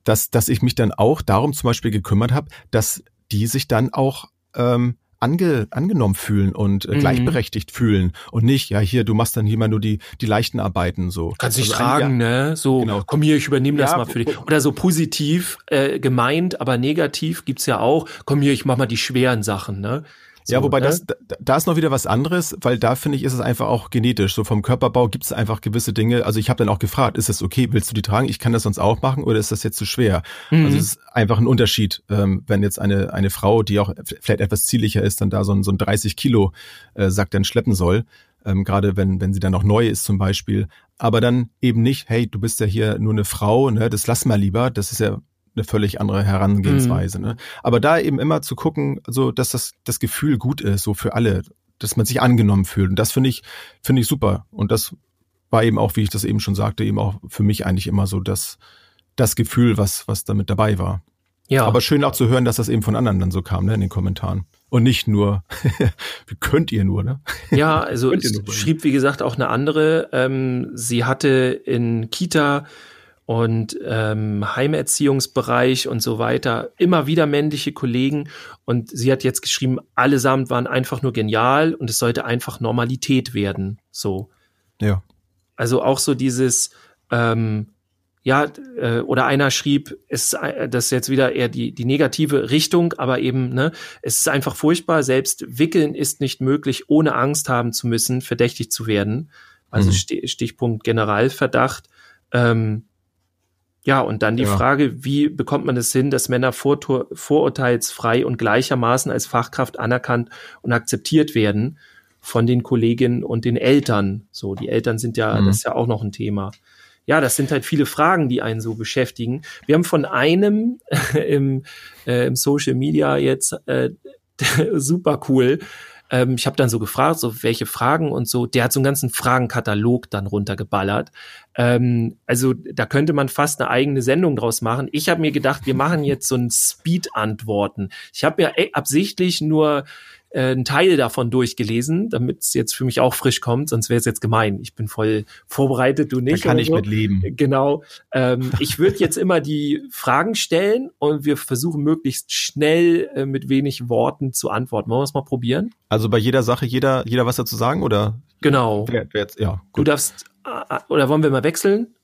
dass, dass ich mich dann auch darum zum Beispiel gekümmert habe, dass die sich dann auch ähm, ange, angenommen fühlen und äh, mhm. gleichberechtigt fühlen und nicht, ja, hier, du machst dann hier mal nur die, die leichten Arbeiten so. Kannst dich also tragen, ja, ne? So, genau. komm hier, ich übernehme das ja, mal für dich. Oder so positiv äh, gemeint, aber negativ gibt's ja auch, komm hier, ich mach mal die schweren Sachen, ne? So, ja, wobei ne? das, da ist noch wieder was anderes, weil da finde ich, ist es einfach auch genetisch. So vom Körperbau gibt es einfach gewisse Dinge. Also ich habe dann auch gefragt, ist es okay, willst du die tragen? Ich kann das sonst auch machen oder ist das jetzt zu schwer? Mhm. Also es ist einfach ein Unterschied, ähm, wenn jetzt eine, eine Frau, die auch vielleicht etwas ziellicher ist, dann da so ein, so ein 30 Kilo äh, Sack dann schleppen soll. Ähm, gerade wenn, wenn sie dann noch neu ist zum Beispiel. Aber dann eben nicht, hey, du bist ja hier nur eine Frau, ne, das lass mal lieber. Das ist ja eine völlig andere Herangehensweise. Mhm. Ne? Aber da eben immer zu gucken, so dass das, das Gefühl gut ist, so für alle, dass man sich angenommen fühlt. Und das finde ich, finde ich super. Und das war eben auch, wie ich das eben schon sagte, eben auch für mich eigentlich immer so das, das Gefühl, was, was damit dabei war. Ja. Aber schön auch zu hören, dass das eben von anderen dann so kam, ne, in den Kommentaren. Und nicht nur, *laughs* wie könnt ihr nur, ne? Ja, also *laughs* es schrieb, wie gesagt, auch eine andere. Ähm, sie hatte in Kita und ähm, Heimerziehungsbereich und so weiter immer wieder männliche Kollegen und sie hat jetzt geschrieben, allesamt waren einfach nur genial und es sollte einfach Normalität werden. So. Ja. Also auch so dieses, ähm, ja, äh, oder einer schrieb, es äh, das ist jetzt wieder eher die, die negative Richtung, aber eben, ne, es ist einfach furchtbar, selbst wickeln ist nicht möglich, ohne Angst haben zu müssen, verdächtig zu werden. Also mhm. Stichpunkt Generalverdacht. Ähm, ja, und dann die ja. Frage, wie bekommt man es hin, dass Männer vor, vorurteilsfrei und gleichermaßen als Fachkraft anerkannt und akzeptiert werden von den Kolleginnen und den Eltern? So, die Eltern sind ja, mhm. das ist ja auch noch ein Thema. Ja, das sind halt viele Fragen, die einen so beschäftigen. Wir haben von einem *laughs* im, äh, im Social Media jetzt äh, *laughs* super cool ähm, ich habe dann so gefragt, so welche Fragen und so. Der hat so einen ganzen Fragenkatalog dann runtergeballert. Ähm, also da könnte man fast eine eigene Sendung draus machen. Ich habe mir gedacht, wir machen jetzt so ein Speed-Antworten. Ich habe ja absichtlich nur äh, einen Teil davon durchgelesen, damit es jetzt für mich auch frisch kommt, sonst wäre es jetzt gemein. Ich bin voll vorbereitet, du nicht. Da kann ich so. mit leben. Genau. Ähm, *laughs* ich würde jetzt immer die Fragen stellen und wir versuchen möglichst schnell äh, mit wenig Worten zu antworten. Wollen wir es mal probieren? Also bei jeder Sache, jeder, jeder was dazu sagen oder? Genau. Wer, wer jetzt, ja, gut. Du darfst, äh, oder wollen wir mal wechseln?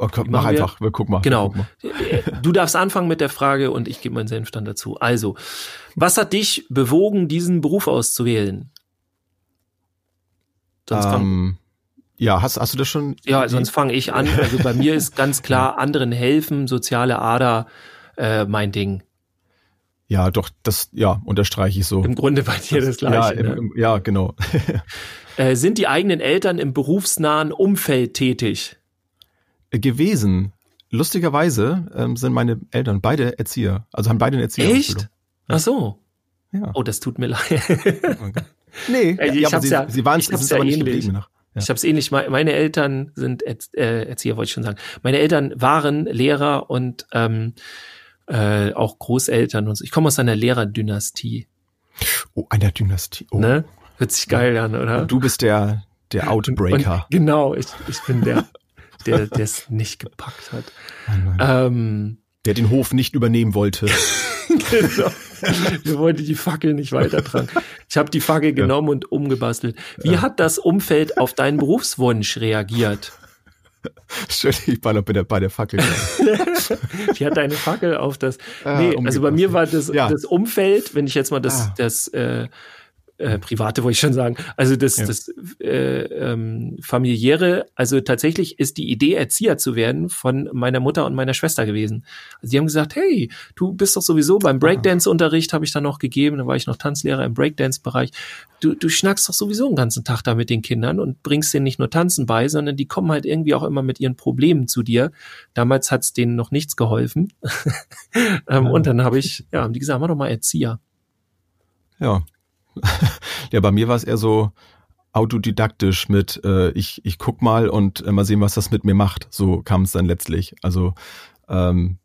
Oh, komm, mach einfach, wir gucken mal. Genau. Guck mal. Du darfst anfangen mit der Frage und ich gebe meinen Senf dann dazu. Also, was hat dich bewogen, diesen Beruf auszuwählen? Sonst ähm, ja, hast, hast du das schon? Ja, sonst fange ich an. Also bei mir ist ganz klar, *laughs* anderen helfen, soziale Ader, äh, mein Ding. Ja, doch, das, ja, unterstreiche ich so. Im Grunde bei dir das, das Gleiche. Ja, im, ne? im, ja genau. *laughs* äh, sind die eigenen Eltern im berufsnahen Umfeld tätig? Gewesen. Lustigerweise ähm, sind meine Eltern beide Erzieher, also haben beide eine Erzieher. Echt? Ach so. Ja. Oh, das tut mir leid. *laughs* Nee, ich ja, hab's sie, ja, sie waren ich es ja aber nicht ähnlich. geblieben. Nach. Ja. Ich habe es ähnlich. Meine Eltern sind äh, Erzieher, wollte ich schon sagen. Meine Eltern waren Lehrer und ähm, äh, auch Großeltern und so. Ich komme aus einer Lehrerdynastie. Oh, einer Dynastie. Oh. Ne? Hört sich geil an, oder? Und du bist der der Outbreaker. Und, genau, ich, ich bin der, *laughs* der der es nicht gepackt hat. Ähm, der den Hof nicht übernehmen wollte. *laughs* genau. Wir wollten die Fackel nicht weitertragen. Ich habe die Fackel ja. genommen und umgebastelt. Wie ja. hat das Umfeld auf deinen Berufswunsch reagiert? Stell dich mal bei der, bei der Fackel. *laughs* Wie hat deine Fackel auf das? Ah, nee, also bei mir war das, ja. das Umfeld, wenn ich jetzt mal das, Ah. das äh, äh, private wollte ich schon sagen, also das, Ja. das äh, ähm, familiäre, also tatsächlich ist die Idee, Erzieher zu werden, von meiner Mutter und meiner Schwester gewesen. Also die haben gesagt, hey, du bist doch sowieso beim Breakdance-Unterricht, habe ich dann noch gegeben, da war ich noch Tanzlehrer im Breakdance-Bereich. Du, du schnackst doch sowieso den ganzen Tag da mit den Kindern und bringst denen nicht nur Tanzen bei, sondern die kommen halt irgendwie auch immer mit ihren Problemen zu dir. Damals hat's denen noch nichts geholfen. *laughs* ähm, und dann habe ich, ja, haben die gesagt, mach doch mal Erzieher. Ja. *laughs* ja, bei mir war es eher so autodidaktisch mit äh, ich, ich guck mal und äh, mal sehen, was das mit mir macht. So kam es dann letztlich. Also ähm,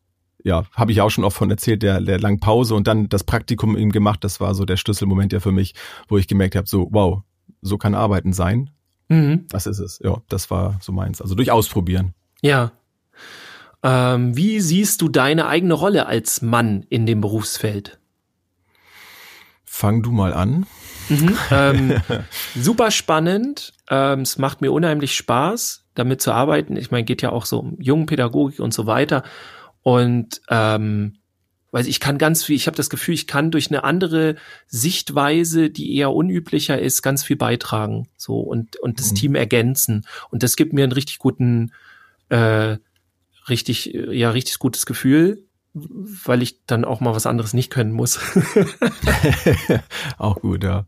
ja, habe ich auch schon oft von erzählt, der, der langen Pause und dann das Praktikum eben gemacht. Das war so der Schlüsselmoment ja für mich, wo ich gemerkt habe, so wow, so kann Arbeiten sein. Mhm. Das ist es. Ja, das war so meins. Also durch Ausprobieren. Ja. Ähm, wie siehst du deine eigene Rolle als Mann in dem Berufsfeld? Fang du mal an. Mhm. ähm, *laughs* super spannend. Ähm, es macht mir unheimlich Spaß, damit zu arbeiten. Ich meine, geht ja auch so um Jungenpädagogik und so weiter. Und ähm, weil ich kann ganz viel, ich habe das Gefühl, ich kann durch eine andere Sichtweise, die eher unüblicher ist, ganz viel beitragen. So und, und das Mhm. Team ergänzen. Und das gibt mir einen richtig guten, äh, richtig, ja, richtig gutes Gefühl, weil ich dann auch mal was anderes nicht können muss. *laughs* auch gut, ja.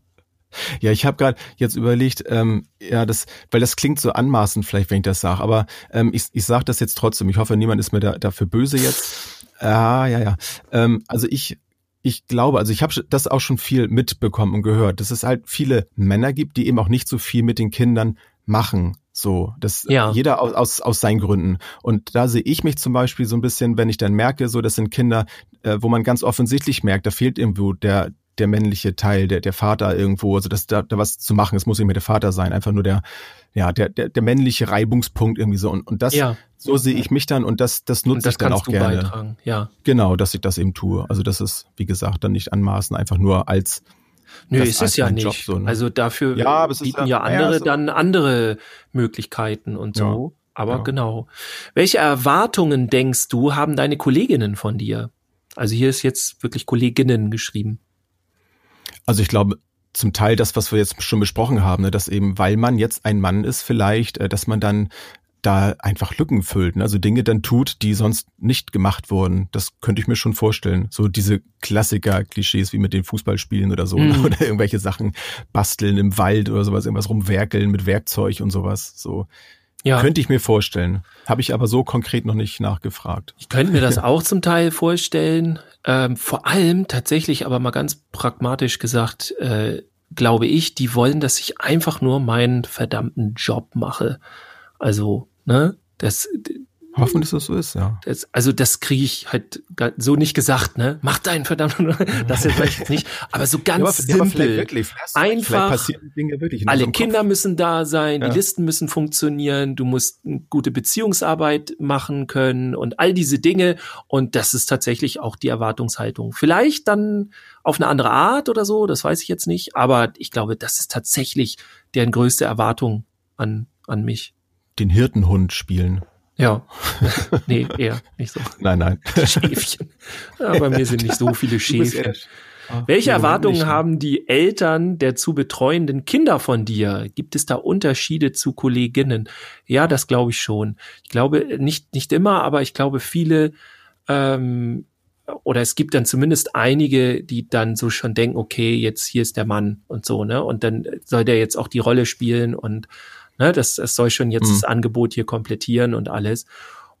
Ja, ich habe gerade jetzt überlegt, ähm, ja, das, weil das klingt so anmaßend vielleicht, wenn ich das sage, aber ähm, ich, ich sage das jetzt trotzdem. Ich hoffe, niemand ist mir da, dafür böse jetzt. Ah, ja, ja. Ähm, also ich, ich glaube, also ich habe das auch schon viel mitbekommen und gehört, dass es halt viele Männer gibt, die eben auch nicht so viel mit den Kindern machen. So, das Ja. jeder aus, aus, aus seinen Gründen. Und da sehe ich mich zum Beispiel so ein bisschen, wenn ich dann merke, so das sind Kinder, äh, wo man ganz offensichtlich merkt, da fehlt irgendwo der der männliche Teil, der der Vater irgendwo, also das da, da was zu machen, es muss nicht mehr der Vater sein, einfach nur der ja der der, der männliche Reibungspunkt irgendwie so und und das ja, so sehe ich mich dann und das das nutze das ich dann auch gerne. beitragen. Ja. Genau, dass ich das eben tue. Also das ist wie gesagt dann nicht anmaßen, einfach nur als Nö, ist es als ja nicht. Job so, ne? Also dafür Ja, bieten ja- ja ja, andere ist- dann andere Möglichkeiten und so. Aber ja. genau. Welche Erwartungen denkst du, haben deine Kolleginnen von dir? Also hier ist jetzt wirklich Kolleginnen geschrieben. Also ich glaube, zum Teil das, was wir jetzt schon besprochen haben, ne, dass eben, weil man jetzt ein Mann ist, vielleicht, äh, dass man dann da einfach Lücken füllt, ne? also Dinge dann tut, die sonst nicht gemacht wurden. Das könnte ich mir schon vorstellen. So diese Klassiker-Klischees wie mit den Fußballspielen oder so Mhm. oder irgendwelche Sachen basteln im Wald oder sowas, irgendwas rumwerkeln mit Werkzeug und sowas. So Ja. könnte ich mir vorstellen. Habe ich aber so konkret noch nicht nachgefragt. Ich könnte mir das *laughs* auch zum Teil vorstellen. Ähm, vor allem tatsächlich, aber mal ganz pragmatisch gesagt, äh, glaube ich, die wollen, dass ich einfach nur meinen verdammten Job mache. Also, ne, das, Hoffen, dass das so ist, ja. Das, also das kriege ich halt so nicht gesagt, ne? Mach deinen verdammten, *laughs* das jetzt vielleicht nicht, aber so ganz ja, aber, simpel. Ja, wirklich, einfach. alle Kinder Kopf. müssen da sein, ja. die Listen müssen funktionieren, du musst eine gute Beziehungsarbeit machen können und all diese Dinge. Und das ist tatsächlich auch die Erwartungshaltung. Vielleicht dann auf eine andere Art oder so, das weiß ich jetzt nicht, aber ich glaube, das ist tatsächlich deren größte Erwartung an, an mich. Den Hirtenhund spielen. Ja, *laughs* nee, eher nicht so. Nein, nein. Schäfchen. Ja, bei mir sind nicht so viele Schäfchen. Ach, Welche Erwartungen haben die Eltern der zu betreuenden Kinder von dir? Gibt es da Unterschiede zu Kolleginnen? Ja, das glaube ich schon. Ich glaube nicht nicht immer, aber ich glaube viele ähm, oder es gibt dann zumindest einige, die dann so schon denken, okay, jetzt hier ist der Mann und so, ne? Und dann soll der jetzt auch die Rolle spielen und Ne, das, das soll schon jetzt mhm. das Angebot hier komplettieren und alles.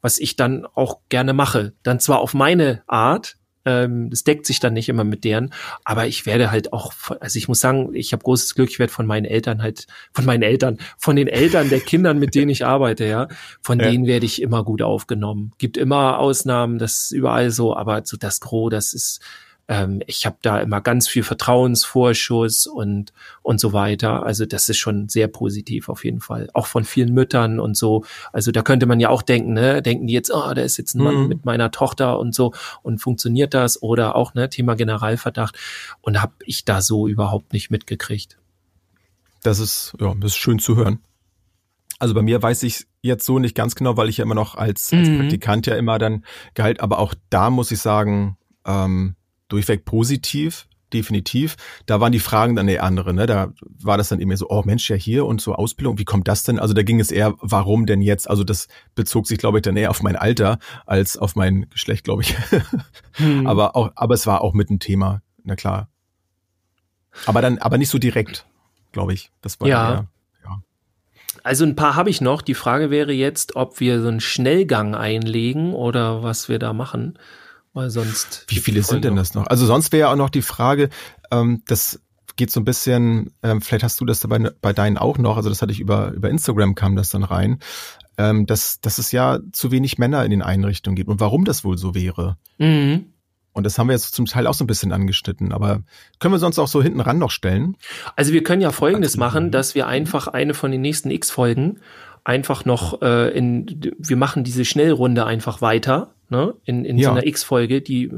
Was ich dann auch gerne mache. Dann zwar auf meine Art, ähm, das deckt sich dann nicht immer mit deren, aber ich werde halt auch, also ich muss sagen, ich habe großes Glück, ich werde von meinen Eltern halt, von meinen Eltern, von den Eltern der Kindern, mit denen ich arbeite, ja, von ja. denen werde ich immer gut aufgenommen. Gibt immer Ausnahmen, das ist überall so, aber so das Gros, das ist ähm, ich habe da immer ganz viel Vertrauensvorschuss und und so weiter. Also das ist schon sehr positiv auf jeden Fall. Auch von vielen Müttern und so. Also da könnte man ja auch denken, ne, denken die jetzt, oh, da ist jetzt ein Mann mhm. mit meiner Tochter und so und funktioniert das oder auch ne Thema Generalverdacht und habe ich da so überhaupt nicht mitgekriegt. Das ist ja, das ist schön zu hören. Also bei mir weiß ich jetzt so nicht ganz genau, weil ich ja immer noch als, als mhm. Praktikant ja immer dann gehalt, aber auch da muss ich sagen, ähm, durchweg positiv, definitiv. Da waren die Fragen dann eher andere, ne? Da war das dann immer so, oh Mensch, ja hier und so Ausbildung, wie kommt das denn? Also da ging es eher, warum denn jetzt? Also das bezog sich, glaube ich, dann eher auf mein Alter als auf mein Geschlecht, glaube ich. *laughs* Hm. Aber auch, aber es war auch mit ein Thema, na klar. Aber dann, aber nicht so direkt, glaube ich. Das war ja. Eher, ja. Also ein paar habe ich noch. Die Frage wäre jetzt, ob wir so einen Schnellgang einlegen oder was wir da machen. Weil sonst. Wie viele sind denn das noch? Also sonst wäre ja auch noch die Frage, ähm, das geht so ein bisschen, ähm, vielleicht hast du das dabei bei deinen auch noch, also das hatte ich über, über Instagram kam das dann rein, ähm, dass, dass es ja zu wenig Männer in den Einrichtungen gibt und warum das wohl so wäre. Mhm. Und das haben wir jetzt zum Teil auch so ein bisschen angeschnitten, aber können wir sonst auch so hinten ran noch stellen? Also wir können ja Folgendes machen, dass wir einfach eine von den nächsten X-Folgen einfach noch äh, in, wir machen diese Schnellrunde einfach weiter ne? in, in ja. so einer X-Folge, die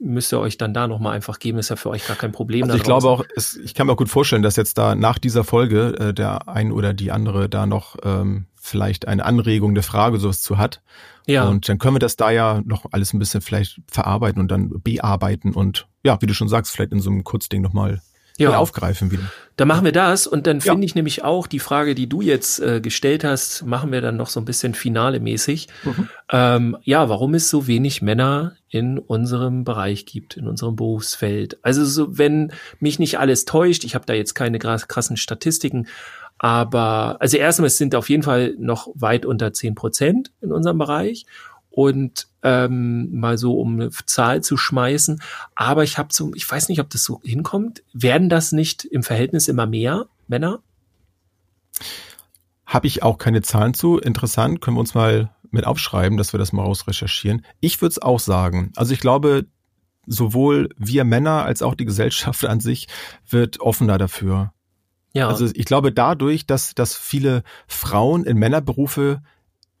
müsst ihr euch dann da nochmal einfach geben, ist ja für euch gar kein Problem. Also ich glaube auch, es, ich kann mir auch gut vorstellen, dass jetzt da nach dieser Folge äh, der ein oder die andere da noch ähm, vielleicht eine Anregung, eine Frage sowas zu hat. Ja. Und dann können wir das da ja noch alles ein bisschen vielleicht verarbeiten und dann bearbeiten und ja, wie du schon sagst, vielleicht in so einem Kurzding nochmal ja. aufgreifen wieder. Dann machen wir das und dann finde ich nämlich auch die Frage, die du jetzt äh, gestellt hast, machen wir dann noch so ein bisschen finale mäßig. Mhm. Ähm, ja, warum es so wenig Männer in unserem Bereich gibt, in unserem Berufsfeld. Also so, wenn mich nicht alles täuscht, ich habe da jetzt keine krassen Statistiken, aber also erstmal es sind auf jeden Fall noch weit unter zehn Prozent in unserem Bereich und ähm, mal so um eine Zahl zu schmeißen. Aber ich habe so, ich weiß nicht, ob das so hinkommt. Werden das nicht im Verhältnis immer mehr Männer? Habe ich auch keine Zahlen zu. Interessant, können wir uns mal mit aufschreiben, dass wir das mal rausrecherchieren. Ich würde es auch sagen. Also ich glaube, sowohl wir Männer als auch die Gesellschaft *laughs* an sich wird offener dafür. Ja. Also ich glaube dadurch, dass, dass viele Frauen in Männerberufe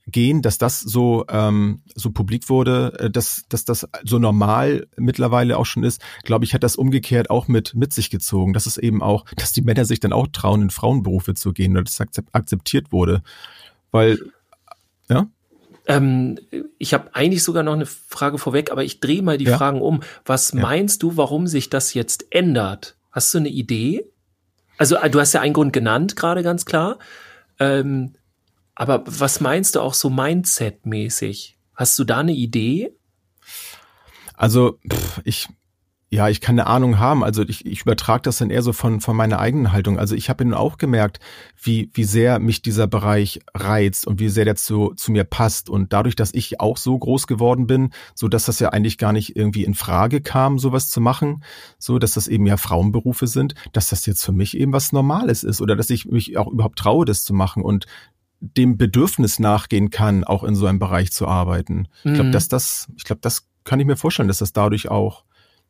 gehen, dass das so ähm, so publik wurde, äh, dass, dass das so normal mittlerweile auch schon ist, glaube ich, hat das umgekehrt auch mit mit sich gezogen. Dass es eben auch, dass die Männer sich dann auch trauen, in Frauenberufe zu gehen oder das akzeptiert wurde. Weil, ja? Ähm, ich habe eigentlich sogar noch eine Frage vorweg, aber ich drehe mal die ja? Fragen um. Was ja. meinst du, warum sich das jetzt ändert? Hast du eine Idee? Also du hast ja einen Grund genannt, gerade ganz klar. Ähm, aber was meinst du auch so Mindset-mäßig? Hast du da eine Idee? Also, pff, ich, ja, ich kann eine Ahnung haben. Also ich, ich übertrage das dann eher so von, von meiner eigenen Haltung. Also ich habe nun auch gemerkt, wie, wie sehr mich dieser Bereich reizt und wie sehr der zu, zu mir passt. Und dadurch, dass ich auch so groß geworden bin, so dass das ja eigentlich gar nicht irgendwie in Frage kam, sowas zu machen, so dass das eben ja Frauenberufe sind, dass das jetzt für mich eben was Normales ist oder dass ich mich auch überhaupt traue, das zu machen und dem Bedürfnis nachgehen kann, auch in so einem Bereich zu arbeiten. Mhm. Ich glaube, dass das, ich glaube, das kann ich mir vorstellen, dass das dadurch auch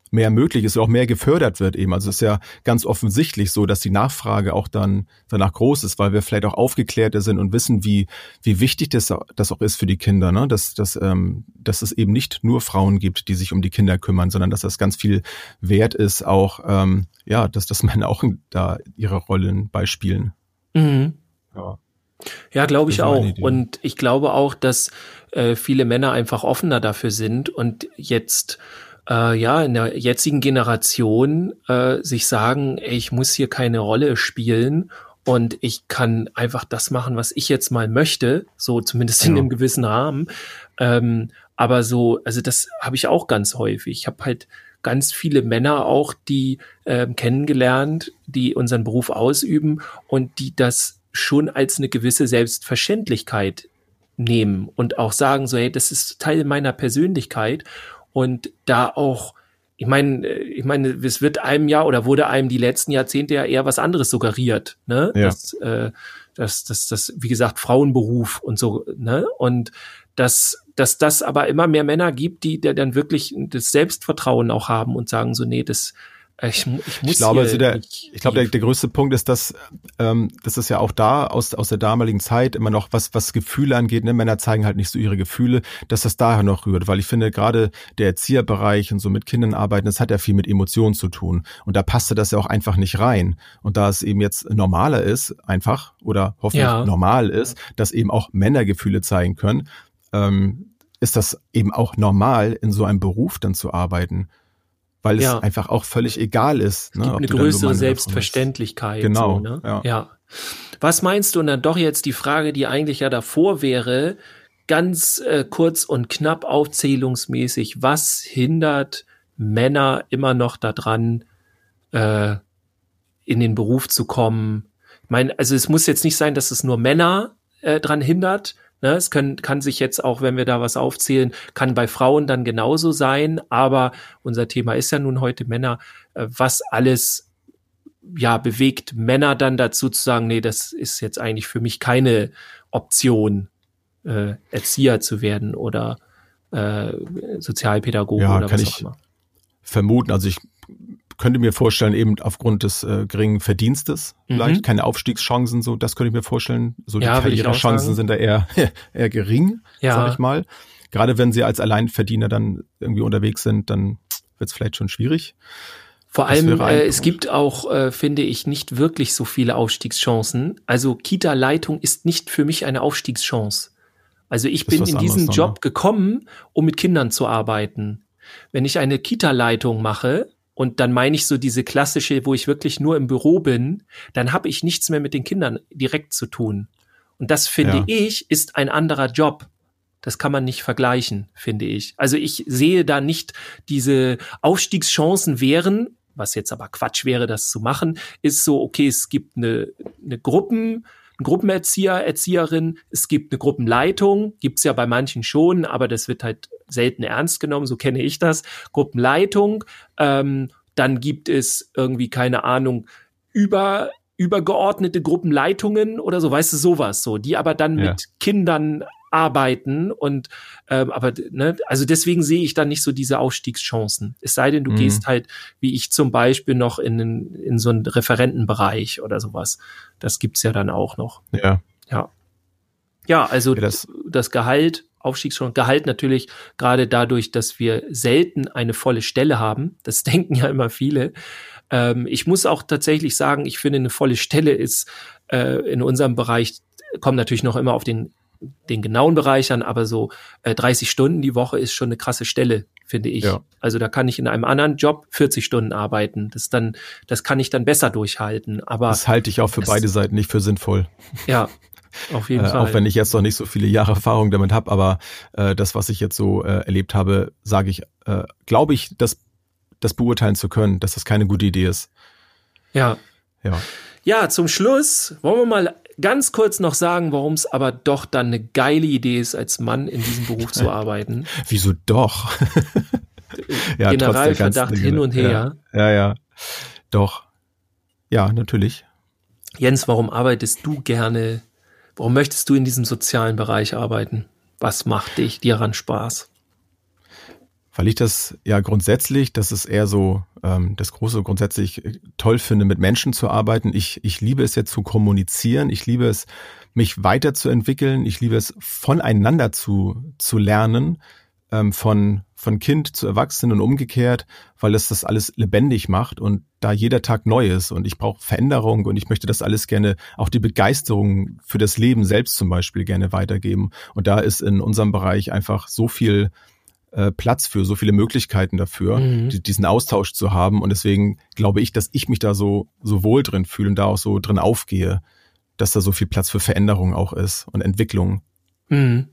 mehr möglich ist und auch mehr gefördert wird eben. Also es ist ja ganz offensichtlich so, dass die Nachfrage auch dann danach groß ist, weil wir vielleicht auch aufgeklärter sind und wissen, wie, wie wichtig das, das auch ist für die Kinder, ne? dass, dass, ähm, dass es eben nicht nur Frauen gibt, die sich um die Kinder kümmern, sondern dass das ganz viel wert ist, auch, ähm, ja, dass, dass Männer auch da ihre Rollen beispielen. Mhm. Ja. Ja, glaube ich auch. Und ich glaube auch, dass äh, viele Männer einfach offener dafür sind und jetzt äh, ja in der jetzigen Generation äh, sich sagen, ey, ich muss hier keine Rolle spielen und ich kann einfach das machen, was ich jetzt mal möchte, so zumindest in ja. einem gewissen Rahmen. Ähm, aber so, also das habe ich auch ganz häufig. Ich habe halt ganz viele Männer auch, die äh, kennengelernt, die unseren Beruf ausüben und die das schon als eine gewisse Selbstverständlichkeit nehmen und auch sagen so, hey, das ist Teil meiner Persönlichkeit und da auch ich meine, äh, ich meine, es wird einem ja oder wurde einem die letzten Jahrzehnte ja eher was anderes suggeriert, ne? Ja. Das, äh, das, das, das, wie gesagt, Frauenberuf und so, ne? Und dass, dass das aber immer mehr Männer gibt, die der dann wirklich das Selbstvertrauen auch haben und sagen so, nee, das, ich, ich, ich glaube, also der, ich glaube, der, der größte Punkt ist, dass ähm, das ist ja auch da aus, aus der damaligen Zeit immer noch, was, was Gefühle angeht, ne? Männer zeigen halt nicht so ihre Gefühle, dass das daher noch rührt, weil ich finde, gerade der Erzieherbereich und so mit Kindern arbeiten, das hat ja viel mit Emotionen zu tun. Und da passte das ja auch einfach nicht rein. Und da es eben jetzt normaler ist, einfach, oder hoffentlich ja. normal ist, dass eben auch Männer Gefühle zeigen können, ähm, ist das eben auch normal, in so einem Beruf dann zu arbeiten weil ja. es einfach auch völlig egal ist. Ne, eine größere Selbstverständlichkeit. Genau. So, ne? ja. ja. Was meinst du und dann doch jetzt die Frage, die eigentlich ja davor wäre, ganz äh, kurz und knapp aufzählungsmäßig, was hindert Männer immer noch daran, äh, in den Beruf zu kommen? Ich meine, also es muss jetzt nicht sein, dass es nur Männer äh, dran hindert, Ne, es können, kann sich jetzt auch, wenn wir da was aufzählen, kann bei Frauen dann genauso sein. Aber unser Thema ist ja nun heute Männer, äh, was alles ja bewegt Männer dann dazu zu sagen, nee, das ist jetzt eigentlich für mich keine Option, äh, Erzieher zu werden oder äh, Sozialpädagoge ja, oder kann was ich auch immer. Vermuten, also ich könnte mir vorstellen, eben aufgrund des äh, geringen Verdienstes, mhm. vielleicht keine Aufstiegschancen, so das könnte ich mir vorstellen. So die ja, Karrierechancen sind da eher, *laughs* eher gering, ja. sag ich mal. Gerade wenn sie als Alleinverdiener dann irgendwie unterwegs sind, dann wird es vielleicht schon schwierig. Vor allem, äh, es gibt auch, äh, finde ich, nicht wirklich so viele Aufstiegschancen. Also Kita-Leitung ist nicht für mich eine Aufstiegschance. Also ich bin in diesen Job ne? gekommen, um mit Kindern zu arbeiten. Wenn ich eine Kita-Leitung mache, und dann meine ich so diese klassische, wo ich wirklich nur im Büro bin, dann habe ich nichts mehr mit den Kindern direkt zu tun. Und das finde ja. ich ist ein anderer Job. Das kann man nicht vergleichen, finde ich. Also ich sehe da nicht diese Aufstiegschancen wären, was jetzt aber Quatsch wäre, das zu machen, ist so, okay, es gibt eine, eine Gruppen, einen Gruppenerzieher, Erzieherin, es gibt eine Gruppenleitung, gibt's ja bei manchen schon, aber das wird halt selten ernst genommen, so kenne ich das. Gruppenleitung, ähm, dann gibt es irgendwie, keine Ahnung, über übergeordnete Gruppenleitungen oder so, weißt du, sowas so, die aber dann ja. mit Kindern arbeiten und ähm, aber ne, also deswegen sehe ich da nicht so diese Aufstiegschancen. Es sei denn, du mhm. gehst halt, wie ich zum Beispiel noch in, in so einen Referentenbereich oder sowas. Das gibt's ja dann auch noch. Ja. Ja. Ja, also ja, das, das Gehalt, Aufstiegschancen, Gehalt natürlich gerade dadurch, dass wir selten eine volle Stelle haben. Das *laughs* denken ja immer viele. Ähm, ich muss auch tatsächlich sagen, ich finde, eine volle Stelle ist äh, in unserem Bereich kommt natürlich noch immer auf den den genauen Bereich an, aber so äh, 30 Stunden die Woche ist schon eine krasse Stelle, finde ich. Ja. Also da kann ich in einem anderen Job 40 Stunden arbeiten. Das dann, das kann ich dann besser durchhalten. Aber das halte ich auch für beide Seiten nicht für sinnvoll. Ja. Auf jeden äh, Fall. Auch wenn ich jetzt noch nicht so viele Jahre Erfahrung damit habe, aber äh, das, was ich jetzt so äh, erlebt habe, sage ich, äh, glaube ich, dass das beurteilen zu können, dass das keine gute Idee ist. Ja. Ja. Ja, zum Schluss wollen wir mal ganz kurz noch sagen, warum es aber doch dann eine geile Idee ist, als Mann in diesem Beruf zu *laughs* arbeiten. Wieso doch? ja, Generalverdacht hin und her. Ja, ja, ja. Doch. Ja, natürlich. Jens, warum arbeitest du gerne? Warum möchtest du in diesem sozialen Bereich arbeiten? Was macht dich dir daran Spaß? Weil ich das ja grundsätzlich, das ist eher so ähm, das Große grundsätzlich äh, toll finde, mit Menschen zu arbeiten. Ich, ich liebe es jetzt zu kommunizieren. Ich liebe es, mich weiterzuentwickeln. Ich liebe es, voneinander zu, zu lernen, ähm, von, von Kind zu Erwachsenen und umgekehrt, weil es das alles lebendig macht und da jeder Tag neu ist und ich brauche Veränderung und ich möchte das alles gerne, auch die Begeisterung für das Leben selbst zum Beispiel gerne weitergeben. Und da ist in unserem Bereich einfach so viel äh, Platz für, so viele Möglichkeiten dafür, mhm. die, diesen Austausch zu haben. Und deswegen glaube ich, dass ich mich da so, so wohl drin fühle und da auch so drin aufgehe, dass da so viel Platz für Veränderung auch ist und Entwicklung. Mhm.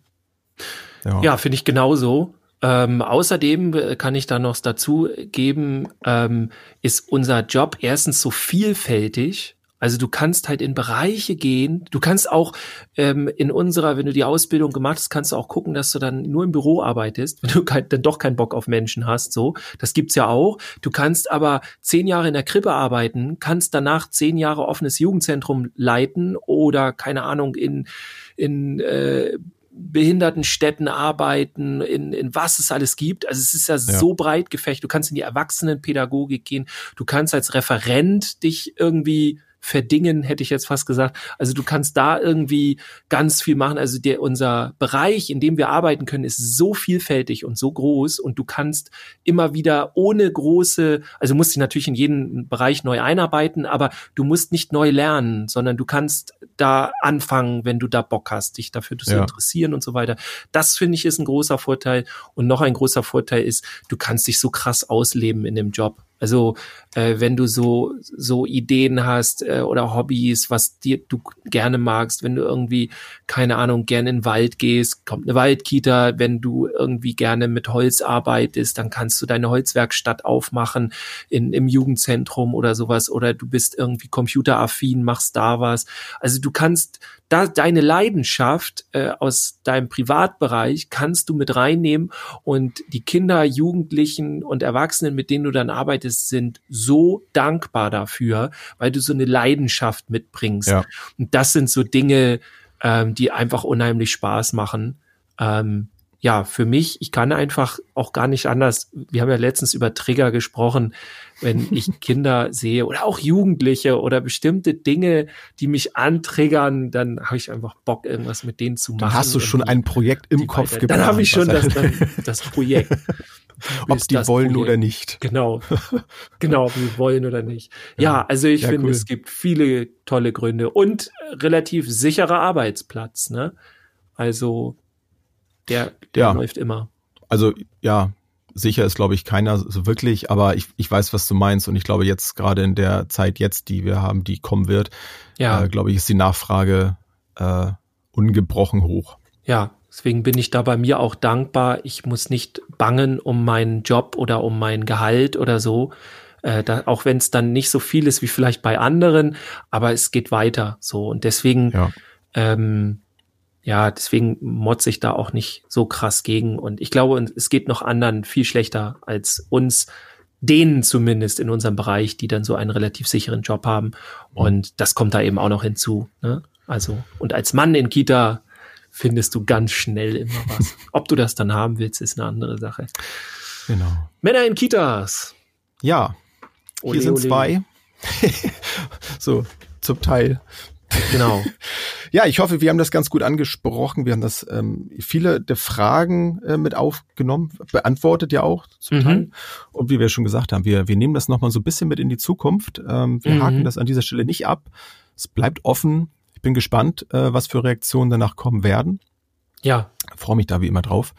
Ja, ja finde ich genauso. Ähm, außerdem äh, kann ich da noch dazu geben, ähm, ist unser Job erstens so vielfältig, also du kannst halt in Bereiche gehen. Du kannst auch ähm, in unserer, wenn du die Ausbildung gemacht hast, kannst du auch gucken, dass du dann nur im Büro arbeitest, wenn du kein, dann doch keinen Bock auf Menschen hast. So, das gibt's ja auch. Du kannst aber zehn Jahre in der Krippe arbeiten, kannst danach zehn Jahre offenes Jugendzentrum leiten oder keine Ahnung in in äh, Behindertenstädten arbeiten, in, in was es alles gibt. Also es ist ja, ja, so breit gefecht. Du kannst in die Erwachsenenpädagogik gehen. Du kannst als Referent dich irgendwie verdingen, hätte ich jetzt fast gesagt. Also du kannst da irgendwie ganz viel machen. Also der, unser Bereich, in dem wir arbeiten können, ist so vielfältig und so groß und du kannst immer wieder ohne große, also musst dich natürlich in jeden Bereich neu einarbeiten, aber du musst nicht neu lernen, sondern du kannst da anfangen, wenn du da Bock hast, dich dafür zu ja. interessieren und so weiter. Das finde ich ist ein großer Vorteil. Und noch ein großer Vorteil ist, du kannst dich so krass ausleben in dem Job. Also äh, wenn du so so Ideen hast äh, oder Hobbys, was dir du gerne magst, wenn du irgendwie keine Ahnung gerne in den Wald gehst, kommt eine Waldkita. Wenn du irgendwie gerne mit Holz arbeitest, dann kannst du deine Holzwerkstatt aufmachen in im Jugendzentrum oder sowas. Oder du bist irgendwie computeraffin, machst da was. Also du kannst da deine Leidenschaft äh, aus deinem Privatbereich kannst du mit reinnehmen und die Kinder, Jugendlichen und Erwachsenen, mit denen du dann arbeitest, sind so dankbar dafür, weil du so eine Leidenschaft mitbringst. Ja. Und das sind so Dinge, ähm, die einfach unheimlich Spaß machen. Ähm, ja, für mich, ich kann einfach auch gar nicht anders. Wir haben ja letztens über Trigger gesprochen, wenn ich *laughs* Kinder sehe oder auch Jugendliche oder bestimmte Dinge, die mich antriggern, dann habe ich einfach Bock, irgendwas mit denen zu machen. Dann hast du schon ein Projekt im Kopf weiter. Dann habe ich schon das, dann, das Projekt. *laughs* Ob die wollen Projekt. oder nicht. Genau. *laughs* Genau, ob wir wollen oder nicht. Ja, ja also ich ja, finde, cool. es gibt viele tolle Gründe und relativ sicherer Arbeitsplatz, ne? Also der, der ja. läuft immer. Also ja, sicher ist, glaube ich, keiner so wirklich, aber ich, ich weiß, was du meinst und ich glaube jetzt gerade in der Zeit jetzt, die wir haben, die kommen wird, ja. äh, glaube ich, ist die Nachfrage äh, ungebrochen hoch. Ja, deswegen bin ich da bei mir auch dankbar. Ich muss nicht bangen um meinen Job oder um mein Gehalt oder so. Äh, da, auch wenn es dann nicht so viel ist wie vielleicht bei anderen, aber es geht weiter so und deswegen ja. ähm, ja, deswegen motze ich da auch nicht so krass gegen. Und ich glaube, es geht noch anderen viel schlechter als uns, denen zumindest in unserem Bereich, die dann so einen relativ sicheren Job haben. Und das kommt da eben auch noch hinzu. Ne? Also, und als Mann in Kita findest du ganz schnell immer was. *laughs* Ob du das dann haben willst, ist eine andere Sache. Genau. Männer in Kitas. Ja. Ole, Hier sind ole. zwei. *laughs* so, zum Teil Genau. *laughs* ja, ich hoffe, wir haben das ganz gut angesprochen. Wir haben das ähm, viele der Fragen äh, mit aufgenommen, beantwortet ja auch zum mhm. Teil. Und wie wir schon gesagt haben, wir, wir nehmen das nochmal so ein bisschen mit in die Zukunft. Ähm, wir mhm. haken das an dieser Stelle nicht ab. Es bleibt offen. Ich bin gespannt, äh, was für Reaktionen danach kommen werden. Ja. Freue mich da wie immer drauf.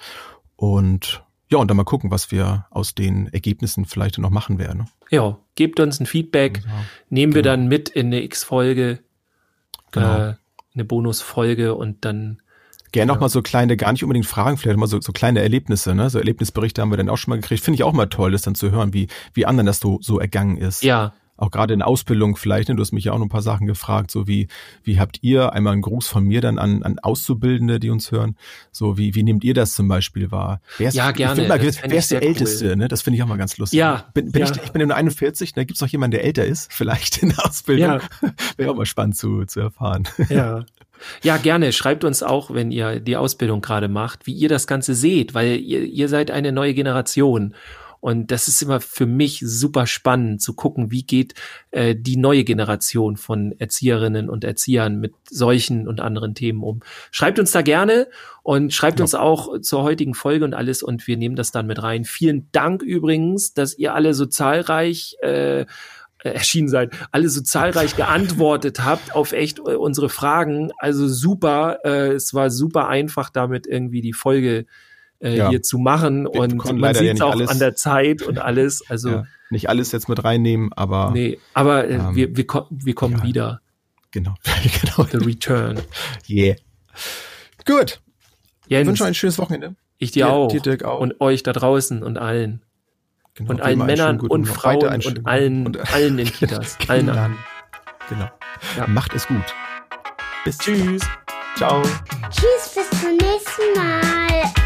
Und ja, und dann mal gucken, was wir aus den Ergebnissen vielleicht noch machen werden. Ja, gebt uns ein Feedback, ja, nehmen wir genau. dann mit in eine X-Folge genau. äh, eine Bonusfolge und dann Gerne ja. auch mal so kleine, gar nicht unbedingt Fragen, vielleicht mal so, so kleine Erlebnisse, ne? So Erlebnisberichte haben wir dann auch schon mal gekriegt. Finde ich auch mal toll, das dann zu hören, wie, wie anderen das so, so ergangen ist. Ja, auch gerade in Ausbildung vielleicht, ne, du hast mich ja auch noch ein paar Sachen gefragt, so wie, wie habt ihr, einmal einen Gruß von mir dann an, an Auszubildende, die uns hören, so wie, wie nehmt ihr das zum Beispiel wahr? Wer ist, ja, gerne. Mal, wer ist der Älteste, cool. ne? Das finde ich auch mal ganz lustig. Ja. Bin, bin ja. Ich, ich bin in 41, da ne? gibt's noch jemanden, der älter ist, *laughs* vielleicht in der Ausbildung. Ja. Wäre auch mal spannend zu, zu erfahren. Ja. *laughs* Ja, gerne. Schreibt uns auch, wenn ihr die Ausbildung gerade macht, wie ihr das Ganze seht, weil ihr, ihr seid eine neue Generation. Und das ist immer für mich super spannend zu gucken, wie geht äh, die neue Generation von Erzieherinnen und Erziehern mit solchen und anderen Themen um. Schreibt uns da gerne und schreibt ja. uns auch zur heutigen Folge und alles und wir nehmen das dann mit rein. Vielen Dank übrigens, dass ihr alle so zahlreich äh, erschienen seid, alle so zahlreich *laughs* geantwortet habt auf echt äh, unsere Fragen. Also super, äh, es war super einfach damit irgendwie die Folge äh, ja. hier zu machen Wir und man sieht es auch alles, an der Zeit und *laughs* alles. Also ja, nicht alles jetzt mit reinnehmen, aber nee, aber äh, ähm, wir, wir, wir kommen ja. wieder. Genau, *laughs* genau. The Return. Yeah. Gut. Jens, ich wünsche ein schönes Wochenende. Ich dir, dir auch. Dir, Dirk, auch. Und euch da draußen und allen. Genau, und allen Männern und Frauen und allen, und *laughs* allen in Kitas. allen an. Genau. Ja. Macht es gut. Bis Tschüss. Ciao. Tschüss, bis zum nächsten Mal.